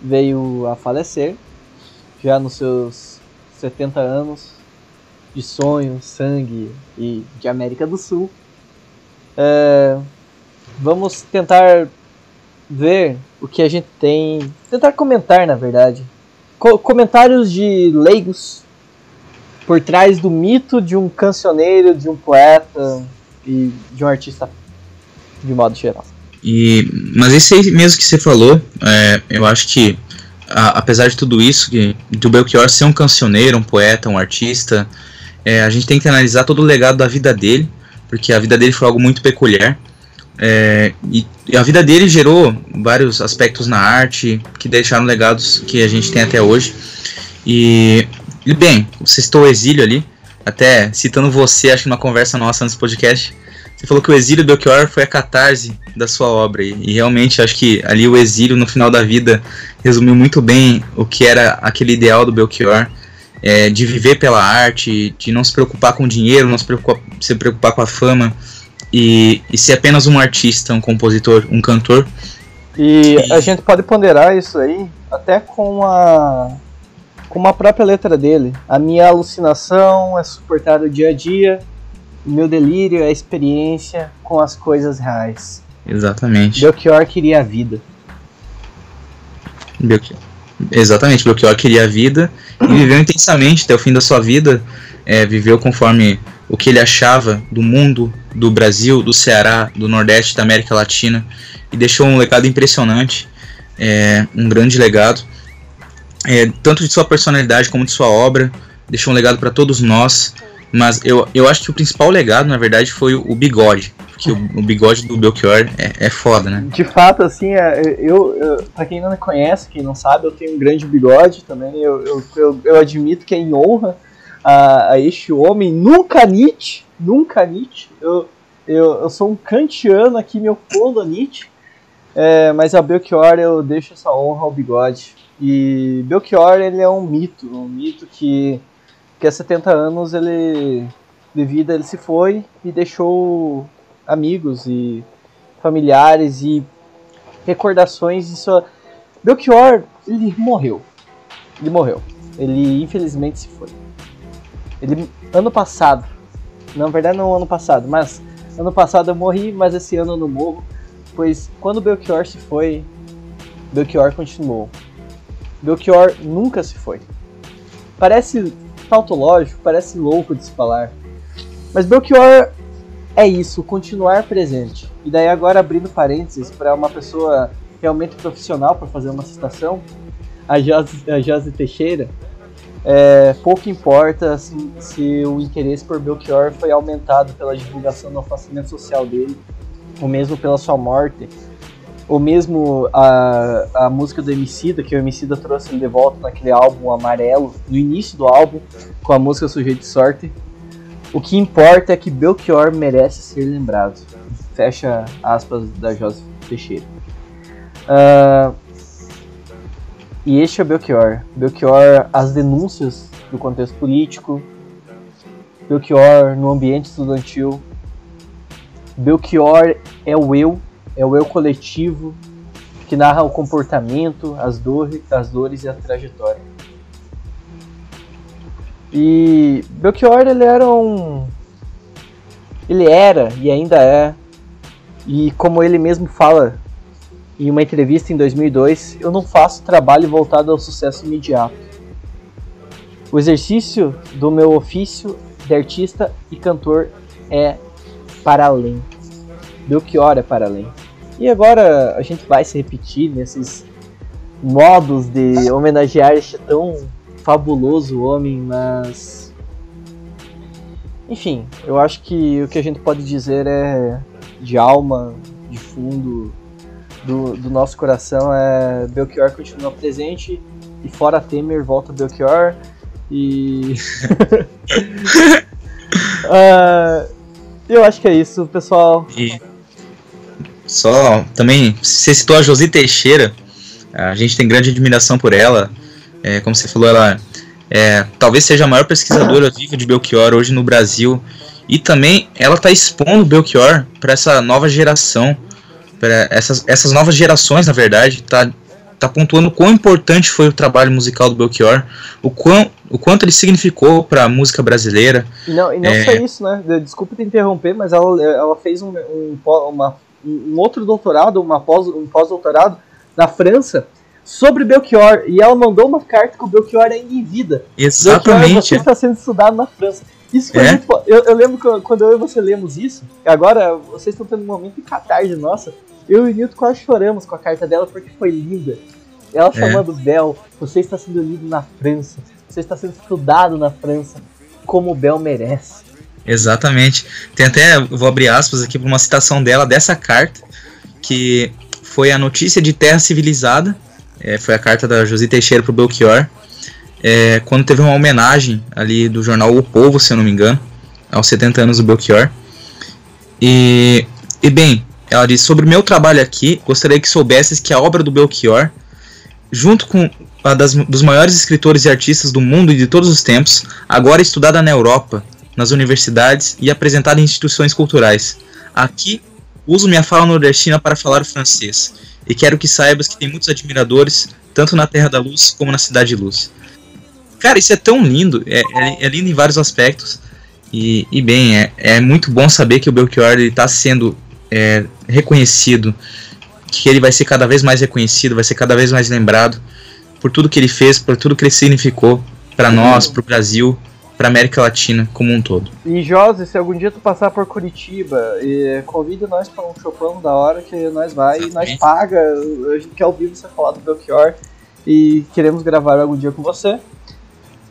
veio a falecer, já nos seus 70 anos de sonho, sangue e de América do Sul. É, vamos tentar ver o que a gente tem, tentar comentar na verdade, Co comentários de leigos por trás do mito de um cancioneiro, de um poeta e de um artista de modo geral. E, mas esse aí mesmo que você falou, é, eu acho que a, apesar de tudo isso, que, do Belchior ser um cancioneiro, um poeta, um artista, é, a gente tem que analisar todo o legado da vida dele, porque a vida dele foi algo muito peculiar. É, e a vida dele gerou vários aspectos na arte que deixaram legados que a gente tem até hoje. E, e bem, você citou o exílio ali, até citando você, acho que numa conversa nossa nesse podcast, você falou que o exílio do Belchior foi a catarse da sua obra. E, e realmente acho que ali o exílio no final da vida resumiu muito bem o que era aquele ideal do Belchior. É, de viver pela arte, de não se preocupar com dinheiro, não se preocupar, se preocupar com a fama e, e ser apenas um artista, um compositor, um cantor. E, e a gente pode ponderar isso aí até com a com a própria letra dele. A minha alucinação é suportar o dia a dia, meu delírio é a experiência com as coisas reais. Exatamente. Belchior queria a vida. Belchior. Exatamente, Belchior queria a vida e viveu intensamente até o fim da sua vida. É, viveu conforme o que ele achava do mundo, do Brasil, do Ceará, do Nordeste, da América Latina e deixou um legado impressionante, é, um grande legado, é, tanto de sua personalidade como de sua obra. Deixou um legado para todos nós. Mas eu, eu acho que o principal legado, na verdade, foi o, bigode. Porque o, o, bigode do Belchior é, é foda, né? De fato, assim, é, eu, eu, pra quem não me conhece, quem não sabe, eu tenho um grande bigode também. Eu, eu, eu, eu admito que é em honra a, a este homem. Nunca Nietzsche, nunca Nietzsche. Eu, eu, eu sou um kantiano aqui me opondo a Nietzsche. É, mas a Belchior eu deixo essa honra ao bigode. E Belchior ele é um mito, um mito que que há 70 anos ele de vida ele se foi e deixou amigos e familiares e recordações de sua Belchior ele morreu. Ele morreu. Ele infelizmente se foi. Ele ano passado. Na verdade não ano passado mas ano passado eu morri mas esse ano eu não morro. Pois quando Belchior se foi Belchior continuou. Belchior nunca se foi. Parece tautológico, parece louco de se falar. Mas Belchior é isso, continuar presente. E daí agora abrindo parênteses para uma pessoa realmente profissional para fazer uma citação, a Josi, a Josi Teixeira, é, pouco importa se, se, o interesse por Belchior foi aumentado pela divulgação do afastamento social dele, ou mesmo pela sua morte, ou mesmo a, a música do Emicida, que o Emicida trouxe de volta naquele álbum amarelo, no início do álbum, com a música Sujeito de Sorte. O que importa é que Belchior merece ser lembrado. Fecha aspas da José Teixeira. Uh, e este é Belchior. Belchior, as denúncias do contexto político. Belchior no ambiente estudantil. Belchior é o eu é o eu coletivo que narra o comportamento, as, dores, as dores e a trajetória. E Belchior ele era um ele era e ainda é E como ele mesmo fala em uma entrevista em 2002, eu não faço trabalho voltado ao sucesso imediato. O exercício do meu ofício de artista e cantor é para além. Belchior é para além. E agora a gente vai se repetir nesses modos de homenagear este tão fabuloso homem, mas. Enfim, eu acho que o que a gente pode dizer é de alma, de fundo do, do nosso coração é Belchior continua presente e fora Temer volta Belchior e. uh, eu acho que é isso, pessoal. E só também, você citou a Josi Teixeira, a gente tem grande admiração por ela. É, como você falou, ela é, talvez seja a maior pesquisadora viva de Belchior hoje no Brasil. E também ela está expondo Belchior para essa nova geração, para essas, essas novas gerações, na verdade, tá, tá pontuando quão importante foi o trabalho musical do Belchior, o, quão, o quanto ele significou para a música brasileira. E não, e não é... só isso, né? Desculpa te interromper, mas ela, ela fez um, um, uma, um outro doutorado, uma pós, um pós-doutorado na França sobre Belchior e ela mandou uma carta com o Belchior ainda em vida. Exatamente. Belchior, você está sendo estudado na França. Isso foi é? muito. Eu, eu, lembro que quando eu e você lemos isso, agora vocês estão tendo um momento de catarse nossa. Eu e o Nilton quase choramos com a carta dela porque foi linda. Ela é. chamando Bel, você está sendo lido na França, você está sendo estudado na França, como o Bel merece. Exatamente. Tem até, vou abrir aspas aqui para uma citação dela dessa carta, que foi a notícia de Terra Civilizada, é, foi a carta da Josi Teixeira para o Belchior, é, quando teve uma homenagem ali do jornal O Povo, se eu não me engano, aos 70 anos do Belchior. E, e bem, ela diz: Sobre meu trabalho aqui, gostaria que soubesses que a obra do Belchior, junto com a das, dos maiores escritores e artistas do mundo e de todos os tempos, agora estudada na Europa, nas universidades e apresentada em instituições culturais. Aqui, uso minha fala nordestina para falar o francês, e quero que saibas que tem muitos admiradores, tanto na Terra da Luz como na Cidade de Luz. Cara, isso é tão lindo, é, é, é lindo em vários aspectos. E, e bem, é, é, muito bom saber que o Belchior está sendo é, reconhecido, que ele vai ser cada vez mais reconhecido, vai ser cada vez mais lembrado por tudo que ele fez, por tudo que ele significou para nós, para o Brasil, para América Latina como um todo. E Josi, se algum dia tu passar por Curitiba, e convida nós para um chopão da hora que nós vai Exatamente. e nós paga. A gente quer ouvir você falar do Belchior e queremos gravar algum dia com você.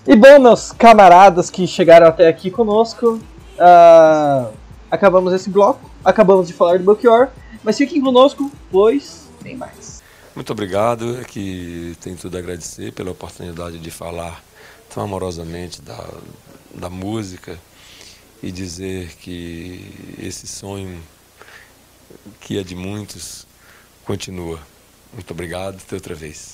E bom, meus camaradas que chegaram até aqui conosco, uh, acabamos esse bloco, acabamos de falar do Belchior, mas fiquem conosco, pois tem mais. Muito obrigado, é que tenho tudo a agradecer pela oportunidade de falar tão amorosamente da, da música e dizer que esse sonho, que é de muitos, continua. Muito obrigado, até outra vez.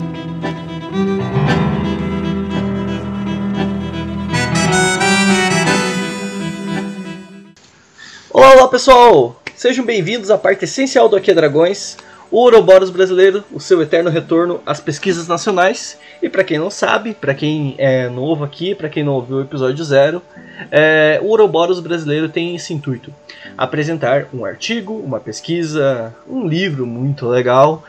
Olá, pessoal! Sejam bem-vindos à parte essencial do Aqui é Dragões, o Ouroboros brasileiro, o seu eterno retorno às pesquisas nacionais. E para quem não sabe, para quem é novo aqui, para quem não ouviu o episódio zero, é, o Ouroboros brasileiro tem esse intuito: apresentar um artigo, uma pesquisa, um livro muito legal,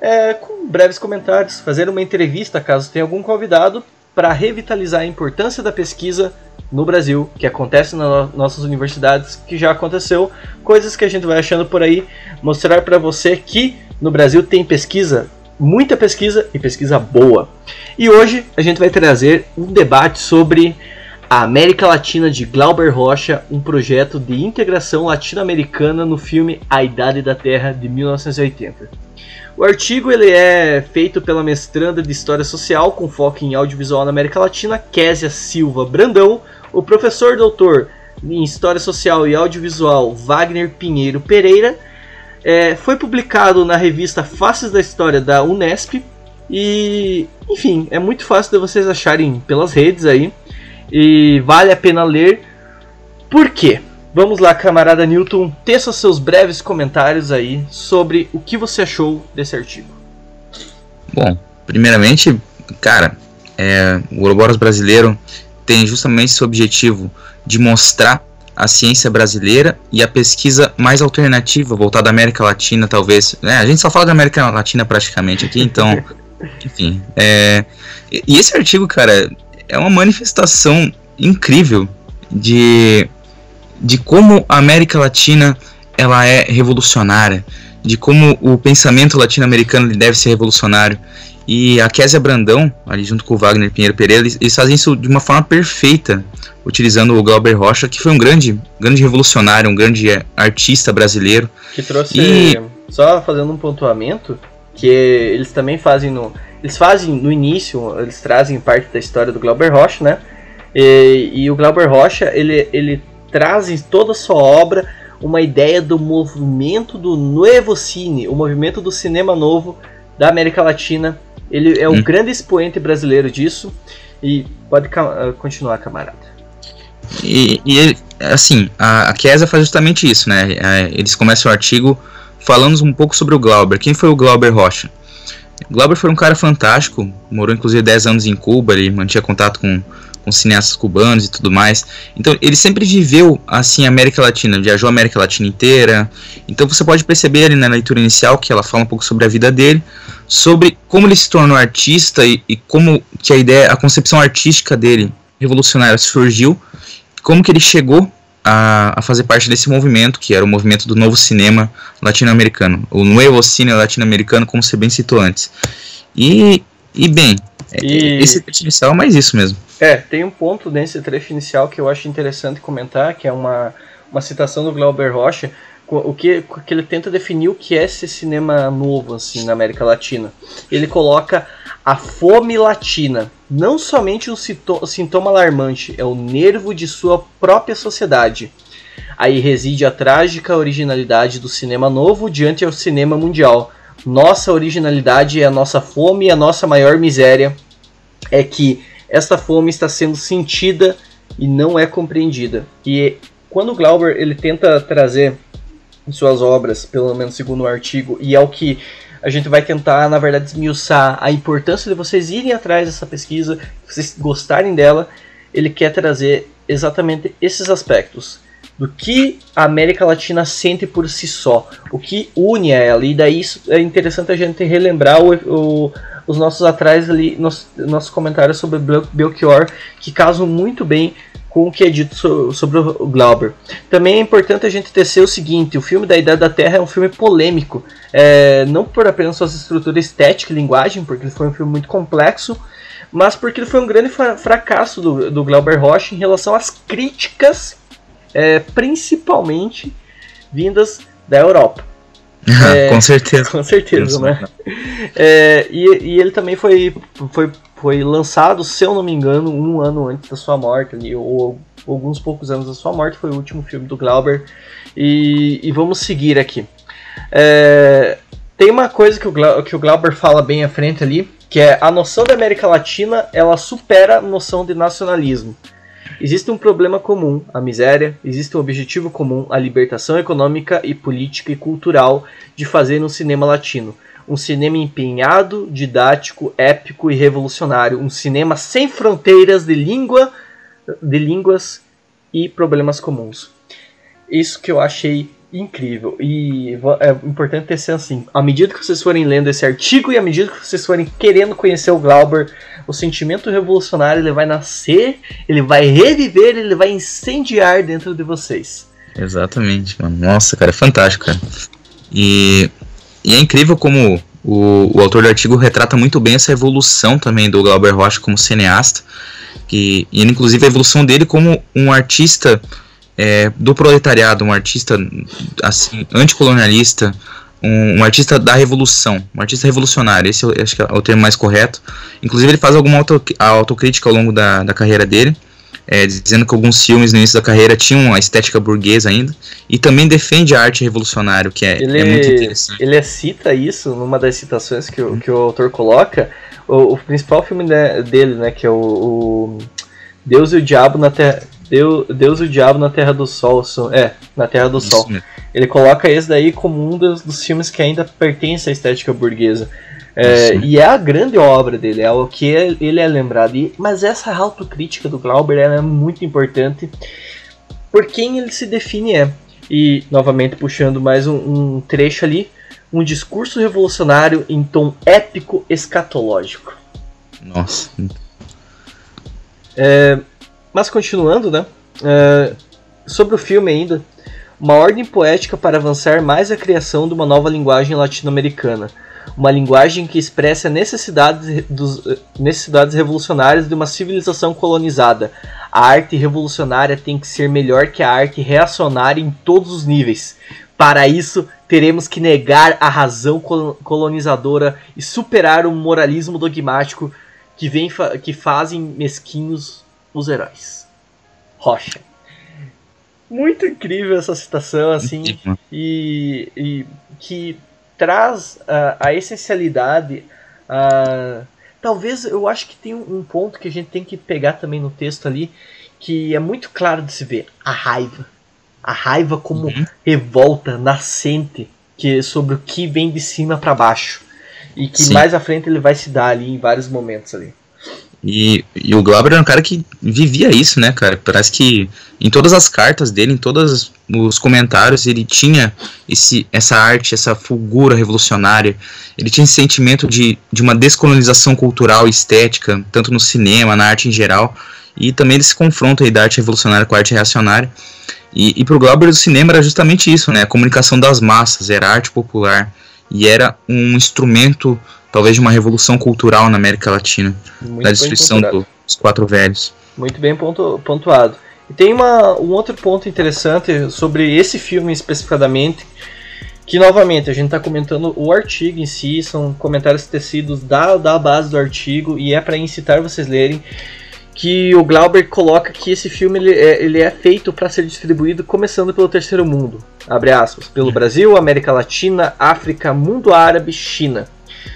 é, com breves comentários, fazer uma entrevista caso tenha algum convidado, para revitalizar a importância da pesquisa no Brasil, que acontece nas nossas universidades, que já aconteceu, coisas que a gente vai achando por aí, mostrar para você que no Brasil tem pesquisa, muita pesquisa e pesquisa boa. E hoje a gente vai trazer um debate sobre a América Latina de Glauber Rocha, um projeto de integração latino-americana no filme A Idade da Terra de 1980. O artigo ele é feito pela mestranda de História Social com foco em audiovisual na América Latina, Késia Silva Brandão, o professor doutor em História Social e Audiovisual Wagner Pinheiro Pereira. É, foi publicado na revista Faces da História da Unesp e, enfim, é muito fácil de vocês acharem pelas redes aí e vale a pena ler. Por quê? Vamos lá, camarada Newton, teça seus breves comentários aí sobre o que você achou desse artigo. Bom, primeiramente, cara, é, o Ouroboros brasileiro tem justamente esse objetivo de mostrar a ciência brasileira e a pesquisa mais alternativa, voltada à América Latina, talvez. É, a gente só fala da América Latina praticamente aqui, então. enfim. É, e esse artigo, cara, é uma manifestação incrível de, de como a América Latina ela é revolucionária, de como o pensamento latino-americano deve ser revolucionário. E a Késia Brandão, ali junto com o Wagner Pinheiro Pereira, eles, eles fazem isso de uma forma perfeita, utilizando o Glauber Rocha, que foi um grande, grande revolucionário, um grande artista brasileiro. Que trouxe, e... só fazendo um pontuamento, que eles também fazem no, eles fazem no início, eles trazem parte da história do Glauber Rocha, né? E, e o Glauber Rocha, ele, ele traz em toda a sua obra uma ideia do movimento do Nuevo Cine, o movimento do cinema novo da América Latina. Ele é um hum. grande expoente brasileiro disso. E pode ah, continuar, camarada. E, e assim, a, a Chiesa faz justamente isso, né? É, eles começam o artigo falando um pouco sobre o Glauber. Quem foi o Glauber Rocha? Glauber foi um cara fantástico, morou inclusive 10 anos em Cuba, ele mantinha contato com, com cineastas cubanos e tudo mais. Então ele sempre viveu assim a América Latina, viajou a América Latina inteira. Então você pode perceber ali na leitura inicial que ela fala um pouco sobre a vida dele, sobre como ele se tornou artista e, e como que a ideia, a concepção artística dele revolucionária surgiu, como que ele chegou a, a, fazer parte desse movimento, que era o movimento do novo cinema latino-americano, o novo cine latino-americano, como você bem citou antes. E, e bem, e... esse trecho inicial é mais isso mesmo. É, tem um ponto nesse trecho inicial que eu acho interessante comentar, que é uma, uma citação do Glauber Rocha, o que, que ele tenta definir o que é esse cinema novo assim na América Latina. Ele coloca a fome latina, não somente um sintoma alarmante, é o nervo de sua própria sociedade. Aí reside a trágica originalidade do cinema novo diante do cinema mundial. Nossa originalidade é a nossa fome e a nossa maior miséria é que esta fome está sendo sentida e não é compreendida. E quando Glauber ele tenta trazer em suas obras, pelo menos segundo o artigo, e é o que a gente vai tentar, na verdade, esmiuçar a importância de vocês irem atrás dessa pesquisa, vocês gostarem dela. Ele quer trazer exatamente esses aspectos do que a América Latina sente por si só, o que une ela, e daí é interessante a gente relembrar o, o, os nossos atrás ali, nossos, nossos comentários sobre Belchior, que casam muito bem com o que é dito sobre o Glauber. Também é importante a gente tecer o seguinte: o filme da Idade da Terra é um filme polêmico, é, não por apenas sua estrutura estética e linguagem, porque ele foi um filme muito complexo, mas porque ele foi um grande fracasso do, do Glauber Rocha em relação às críticas, é, principalmente vindas da Europa. É, com certeza. Com certeza, né? É, e, e, ele também foi, foi, foi lançado, se eu não me engano, um ano antes da sua morte, ali, ou, ou alguns poucos anos da sua morte, foi o último filme do Glauber. E, e vamos seguir aqui. É, tem uma coisa que o, que o Glauber fala bem à frente ali, que é a noção da América Latina ela supera a noção de nacionalismo. Existe um problema comum, a miséria, existe um objetivo comum, a libertação econômica e política e cultural de fazer um cinema latino. Um cinema empenhado, didático, épico e revolucionário. Um cinema sem fronteiras de língua, de línguas e problemas comuns. Isso que eu achei incrível. E é importante ter sido assim. À medida que vocês forem lendo esse artigo e à medida que vocês forem querendo conhecer o Glauber, o sentimento revolucionário ele vai nascer, ele vai reviver, ele vai incendiar dentro de vocês. Exatamente, mano. Nossa, cara, é fantástico, cara. E, e é incrível como o, o autor do artigo retrata muito bem essa evolução também do Glauber Rocha como cineasta. Que, e inclusive a evolução dele como um artista é, do proletariado, um artista assim anticolonialista, um, um, artista da revolução, um artista revolucionário, esse eu, acho que é o termo mais correto. Inclusive ele faz alguma auto, autocrítica ao longo da, da carreira dele, é, dizendo que alguns filmes no início da carreira tinham a estética burguesa ainda, e também defende a arte revolucionária, que é, ele, é muito interessante. Ele cita isso numa das citações que, o, que o autor coloca, o, o principal filme dele, né, que é o, o Deus e o Diabo na Terra Deus, Deus e o Diabo na Terra do Sol. É, na Terra do Isso Sol. Mesmo. Ele coloca esse daí como um dos, dos filmes que ainda pertence à estética burguesa. É, e é a grande obra dele, é o que ele é lembrado. E, mas essa autocrítica do Glauber é muito importante. por quem ele se define é. E, novamente, puxando mais um, um trecho ali, um discurso revolucionário em tom épico escatológico. Nossa. É, mas continuando, né? É, sobre o filme ainda, uma ordem poética para avançar mais a criação de uma nova linguagem latino-americana. Uma linguagem que expressa necessidades, dos, necessidades revolucionárias de uma civilização colonizada. A arte revolucionária tem que ser melhor que a arte reacionária em todos os níveis. Para isso, teremos que negar a razão colonizadora e superar o moralismo dogmático que, vem que fazem mesquinhos os heróis. Rocha. Muito incrível essa citação, assim, e, e, que traz a, a essencialidade. A, talvez eu acho que tem um ponto que a gente tem que pegar também no texto ali, que é muito claro de se ver: a raiva. A raiva como uhum. revolta nascente que sobre o que vem de cima para baixo. E que Sim. mais à frente ele vai se dar ali em vários momentos ali. E, e o Glauber era um cara que vivia isso, né, cara? Parece que em todas as cartas dele, em todos os comentários, ele tinha esse, essa arte, essa fulgura revolucionária. Ele tinha esse sentimento de, de uma descolonização cultural e estética, tanto no cinema, na arte em geral, e também desse confronto aí da arte revolucionária com a arte reacionária. E, e para o Glauber, o cinema era justamente isso, né? A comunicação das massas, era arte popular e era um instrumento talvez de uma revolução cultural na América Latina, Muito da destruição do, dos quatro velhos. Muito bem pontu, pontuado. E tem uma, um outro ponto interessante sobre esse filme especificadamente, que novamente a gente está comentando o artigo em si, são comentários tecidos da, da base do artigo e é para incitar vocês lerem que o Glauber coloca que esse filme ele é, ele é feito para ser distribuído começando pelo terceiro mundo, abre aspas, pelo Brasil, América Latina, África, mundo árabe, China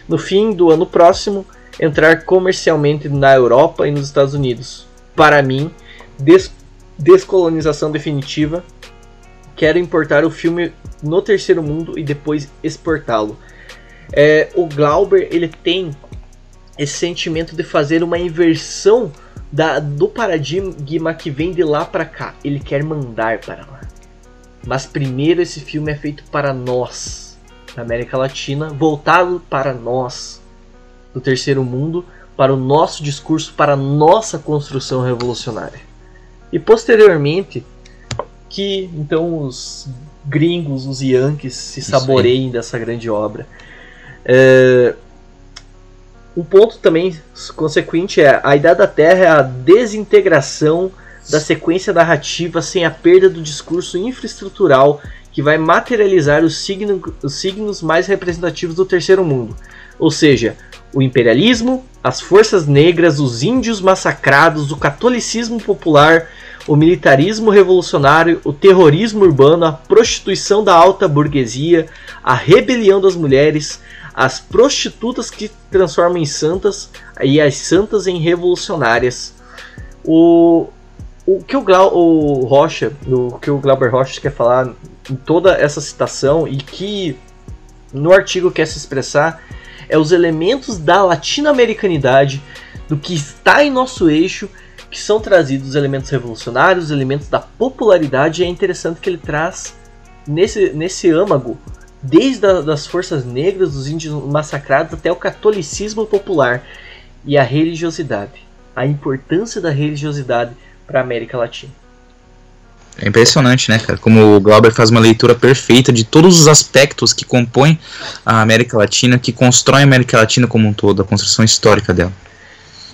no fim do ano próximo, entrar comercialmente na Europa e nos Estados Unidos. Para mim, des descolonização definitiva. Quero importar o filme no terceiro mundo e depois exportá-lo. É, o Glauber ele tem esse sentimento de fazer uma inversão da, do paradigma que vem de lá para cá. Ele quer mandar para lá. Mas primeiro esse filme é feito para nós da América Latina, voltado para nós do terceiro mundo, para o nosso discurso, para a nossa construção revolucionária. E posteriormente, que então os gringos, os yankees, se saboreiem dessa grande obra. É... Um ponto também consequente é a ideia da Terra é a desintegração da sequência narrativa sem a perda do discurso infraestrutural que vai materializar os, signo, os signos mais representativos do terceiro mundo, ou seja, o imperialismo, as forças negras, os índios massacrados, o catolicismo popular, o militarismo revolucionário, o terrorismo urbano, a prostituição da alta burguesia, a rebelião das mulheres, as prostitutas que transformam em santas e as santas em revolucionárias. O, o que o, Glau, o Rocha, o que o Glauber Rocha quer falar em toda essa citação e que no artigo quer se expressar é os elementos da latino-americanidade, do que está em nosso eixo, que são trazidos os elementos revolucionários, os elementos da popularidade, e é interessante que ele traz nesse, nesse âmago, desde a, das forças negras, dos índios massacrados, até o catolicismo popular e a religiosidade, a importância da religiosidade para América Latina. É impressionante, né, cara? Como o Glauber faz uma leitura perfeita de todos os aspectos que compõem a América Latina, que constroem a América Latina como um todo, a construção histórica dela.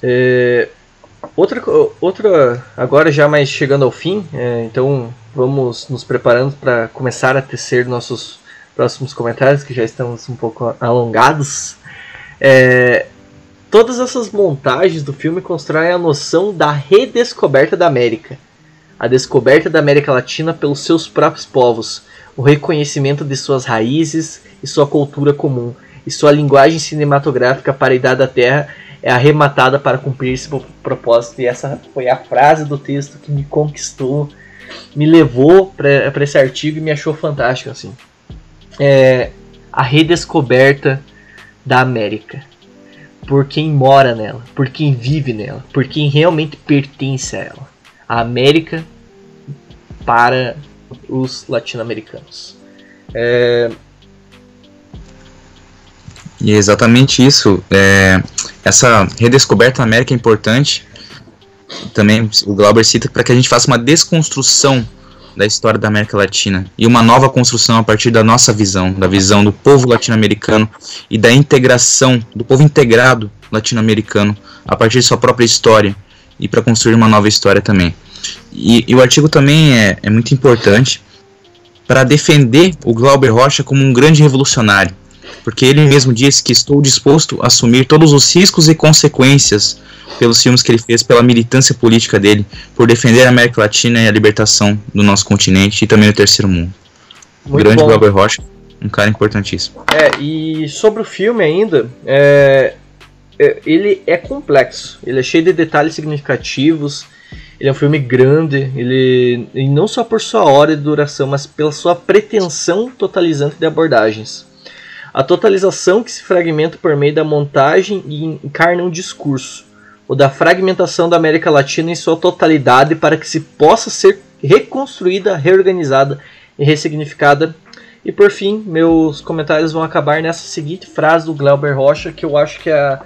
É, outra, outra, agora já mais chegando ao fim, é, então vamos nos preparando para começar a tecer nossos próximos comentários, que já estamos um pouco alongados. É, todas essas montagens do filme constroem a noção da redescoberta da América a descoberta da América Latina pelos seus próprios povos, o reconhecimento de suas raízes e sua cultura comum, e sua linguagem cinematográfica para a Idade da Terra é arrematada para cumprir esse propósito. E essa foi a frase do texto que me conquistou, me levou para esse artigo e me achou fantástico. Assim. É a redescoberta da América. Por quem mora nela, por quem vive nela, por quem realmente pertence a ela. A América para os latino-americanos. É... E é exatamente isso. É, essa redescoberta da América é importante. Também o Glauber cita para que a gente faça uma desconstrução da história da América Latina e uma nova construção a partir da nossa visão, da visão do povo latino-americano e da integração do povo integrado latino-americano a partir de sua própria história e para construir uma nova história também. E, e o artigo também é, é muito importante para defender o Glauber Rocha como um grande revolucionário, porque ele mesmo disse que estou disposto a assumir todos os riscos e consequências pelos filmes que ele fez, pela militância política dele, por defender a América Latina e a libertação do nosso continente e também do terceiro mundo. Muito grande bom. Glauber Rocha, um cara importantíssimo. É, e sobre o filme ainda, é, é, ele é complexo, ele é cheio de detalhes significativos, ele é um filme grande, ele e não só por sua hora de duração, mas pela sua pretensão totalizante de abordagens. A totalização que se fragmenta por meio da montagem e encarna um discurso, o da fragmentação da América Latina em sua totalidade para que se possa ser reconstruída, reorganizada e ressignificada. E por fim, meus comentários vão acabar nessa seguinte frase do Glauber Rocha, que eu acho que é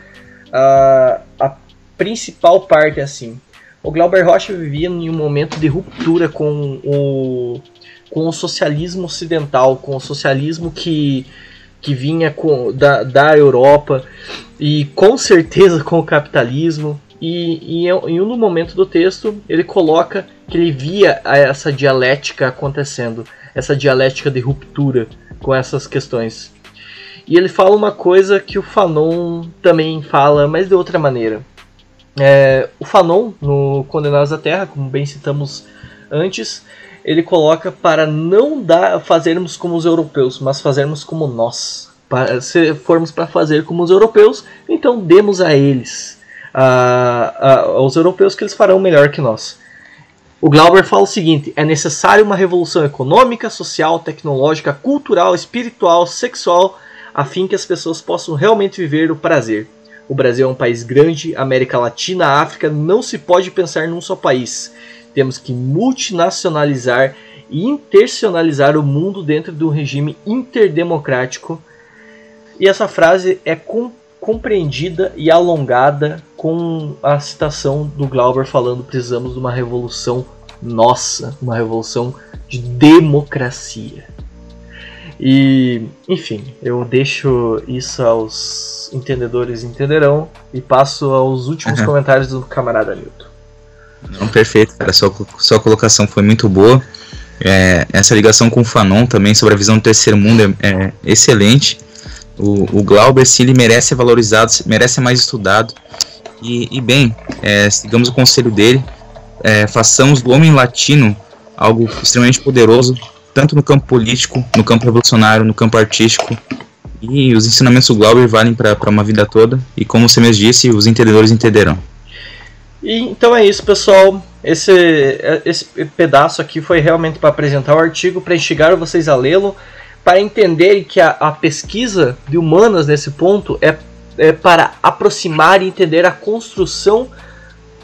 a, a, principal parte assim. O Glauber Rocha vivia em um momento de ruptura com o, com o socialismo ocidental, com o socialismo que, que vinha com, da, da Europa e com certeza com o capitalismo. E, e em um momento do texto ele coloca que ele via essa dialética acontecendo, essa dialética de ruptura com essas questões. E ele fala uma coisa que o Fanon também fala, mas de outra maneira. É, o Fanon, no Condenados à Terra, como bem citamos antes, ele coloca para não dar, fazermos como os europeus, mas fazermos como nós. Para, se formos para fazer como os europeus, então demos a eles, a, a, aos europeus, que eles farão melhor que nós. O Glauber fala o seguinte: é necessária uma revolução econômica, social, tecnológica, cultural, espiritual, sexual, a fim que as pessoas possam realmente viver o prazer. O Brasil é um país grande, América Latina, África, não se pode pensar num só país. Temos que multinacionalizar e internacionalizar o mundo dentro de um regime interdemocrático. E essa frase é com, compreendida e alongada com a citação do Glauber falando precisamos de uma revolução nossa, uma revolução de democracia. E, enfim, eu deixo isso aos entendedores entenderão e passo aos últimos uhum. comentários do camarada Newton. Não, perfeito, cara. Sua, sua colocação foi muito boa. É, essa ligação com o Fanon também sobre a visão do terceiro mundo é, é excelente. O, o Glauber, sim, ele merece ser valorizado, merece ser mais estudado. E, e bem, é, sigamos o conselho dele. É, façamos do homem latino algo extremamente poderoso tanto no campo político, no campo revolucionário, no campo artístico. E os ensinamentos do Glauber valem para uma vida toda. E como você mesmo disse, os entendedores entenderão. E, então é isso, pessoal. Esse, esse pedaço aqui foi realmente para apresentar o artigo, para instigar vocês a lê-lo, para entenderem que a, a, pesquisa de humanas nesse ponto é, é para aproximar e entender a construção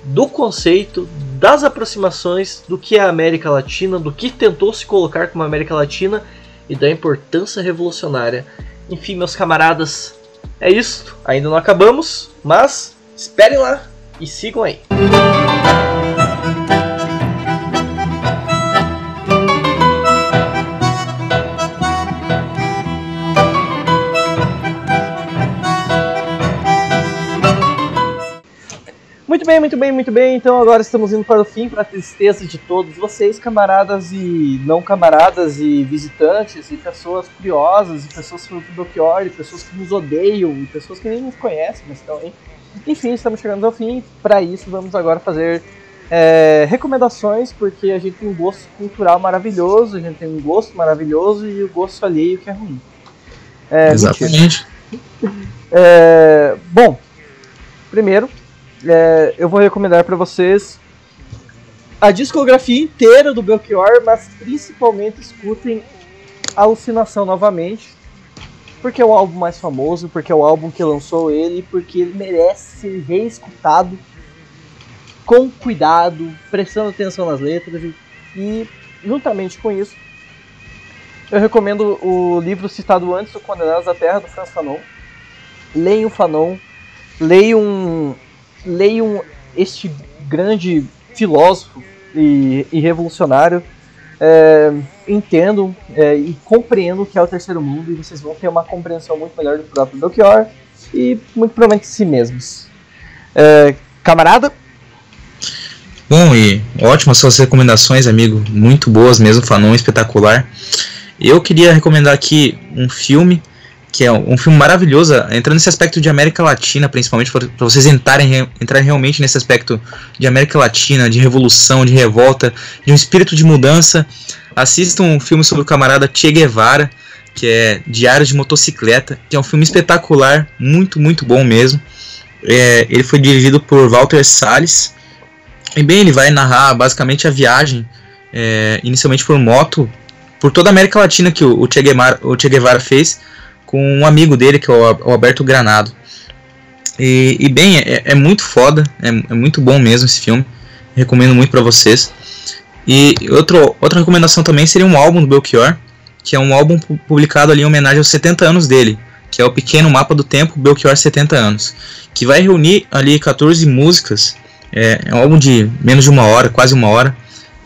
do conceito, das aproximações do que é a América Latina, do que tentou se colocar como América Latina e da importância revolucionária. Enfim, meus camaradas, é isso. Ainda não acabamos, mas esperem lá e sigam aí. Muito bem, muito bem, muito bem. Então agora estamos indo para o fim, para a tristeza de todos vocês, camaradas e não camaradas e visitantes e pessoas curiosas e pessoas do Belchior e pessoas que nos odeiam e pessoas que nem nos conhecem, mas estão aí. Enfim, estamos chegando ao fim. Para isso, vamos agora fazer é, recomendações, porque a gente tem um gosto cultural maravilhoso, a gente tem um gosto maravilhoso e o gosto alheio que é ruim. É, Exatamente. É, bom, primeiro é, eu vou recomendar para vocês a discografia inteira do Belchior, mas principalmente escutem Alucinação novamente, porque é o álbum mais famoso, porque é o álbum que lançou ele, porque ele merece ser reescutado com cuidado, prestando atenção nas letras e, e juntamente com isso, eu recomendo o livro citado antes, O Condenados da Terra, do Franz Fanon. Leiam Fanon, leiam, leiam este grande filósofo e, e revolucionário, é, entendam é, e compreendam o que é o terceiro mundo e vocês vão ter uma compreensão muito melhor do próprio Belchior e muito provavelmente de si mesmos. É, camarada? Bom, e ótimas suas recomendações, amigo. Muito boas mesmo, Fanon, espetacular. Eu queria recomendar aqui um filme que é um filme maravilhoso, entrando nesse aspecto de América Latina, principalmente para vocês entrarem, entrarem realmente nesse aspecto de América Latina, de revolução, de revolta, de um espírito de mudança. Assistam um filme sobre o camarada Che Guevara, que é Diário de Motocicleta, que é um filme espetacular, muito, muito bom mesmo. É, ele foi dirigido por Walter Salles. E bem, ele vai narrar basicamente a viagem, é, inicialmente por moto, por toda a América Latina que o, che, Guevara, o che Guevara fez com um amigo dele, que é o Alberto Granado. E, e bem, é, é, muito foda, é, é, muito bom mesmo esse filme. Recomendo muito para vocês. E outro, outra recomendação também seria um álbum do Belchior, que é um álbum publicado ali em homenagem aos 70 anos dele, que é o Pequeno Mapa do Tempo Belchior 70 anos, que vai reunir ali 14 músicas. É, é um álbum de menos de uma hora, quase uma hora.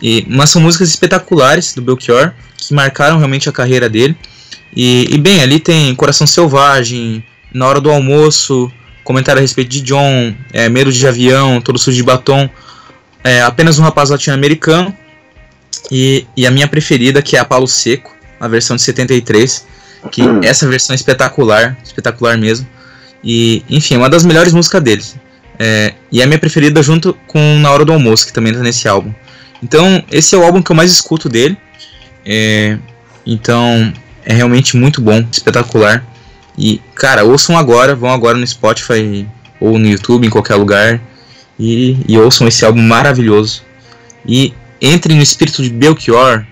E, mas são músicas espetaculares do Belchior, que marcaram realmente a carreira dele. E, e, bem, ali tem Coração Selvagem, Na Hora do Almoço, comentário a respeito de John, é, Medo de Avião, Todo Sujo de Batom, é, Apenas um Rapaz Latino-Americano, e, e a minha preferida, que é a Palo Seco, a versão de 73, que essa versão é espetacular, espetacular mesmo. E, enfim, é uma das melhores músicas deles. É, e é a minha preferida junto com Na Hora do Almoço, que também está nesse álbum. Então, esse é o álbum que eu mais escuto dele. É, então, é realmente muito bom, espetacular. E, cara, ouçam agora, vão agora no Spotify ou no YouTube, em qualquer lugar. E, e ouçam esse álbum maravilhoso. E entrem no espírito de Belchior.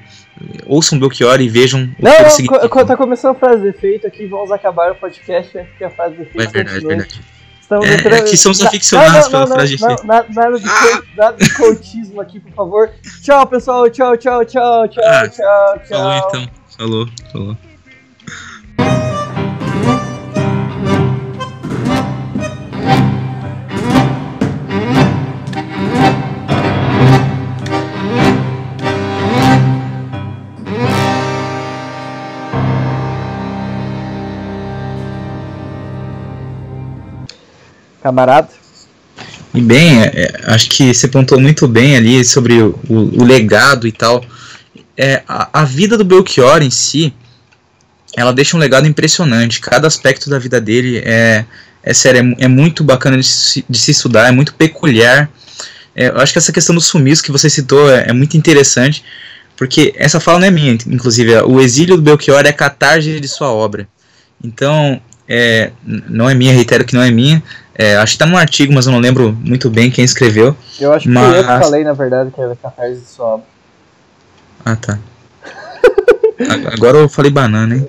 Ouçam Belchior e vejam o não, que ele significa. Tá começando a frase de efeito aqui, vamos acabar o podcast antes que a frase de efeito. É verdade, continue. verdade. Estamos é, entrando... aqui somos aficionados não, não, pela frase de efeito. Nada, nada, de, ah! nada de coachismo aqui, por favor. Tchau, pessoal. Tchau, tchau, tchau, tchau, ah, tchau, tchau. Falou então. Falou, falou. Camarada? E bem, é, é, acho que você pontuou muito bem ali sobre o, o, o legado e tal é, a, a, vida do Belchior em si, ela deixa um legado impressionante. Cada aspecto da vida dele é, é sério, é, é muito bacana de se, de se, estudar, é muito peculiar. É, eu acho que essa questão do sumiço que você citou é, é, muito interessante, porque essa fala não é minha, inclusive. O exílio do Belchior é catarse de sua obra. Então, é, não é minha, reitero que não é minha. É, acho que está num artigo, mas eu não lembro muito bem quem escreveu. Eu acho que mas... eu que falei, na verdade, que era catarse de obra. Ah, tá. Agora eu falei banana, hein?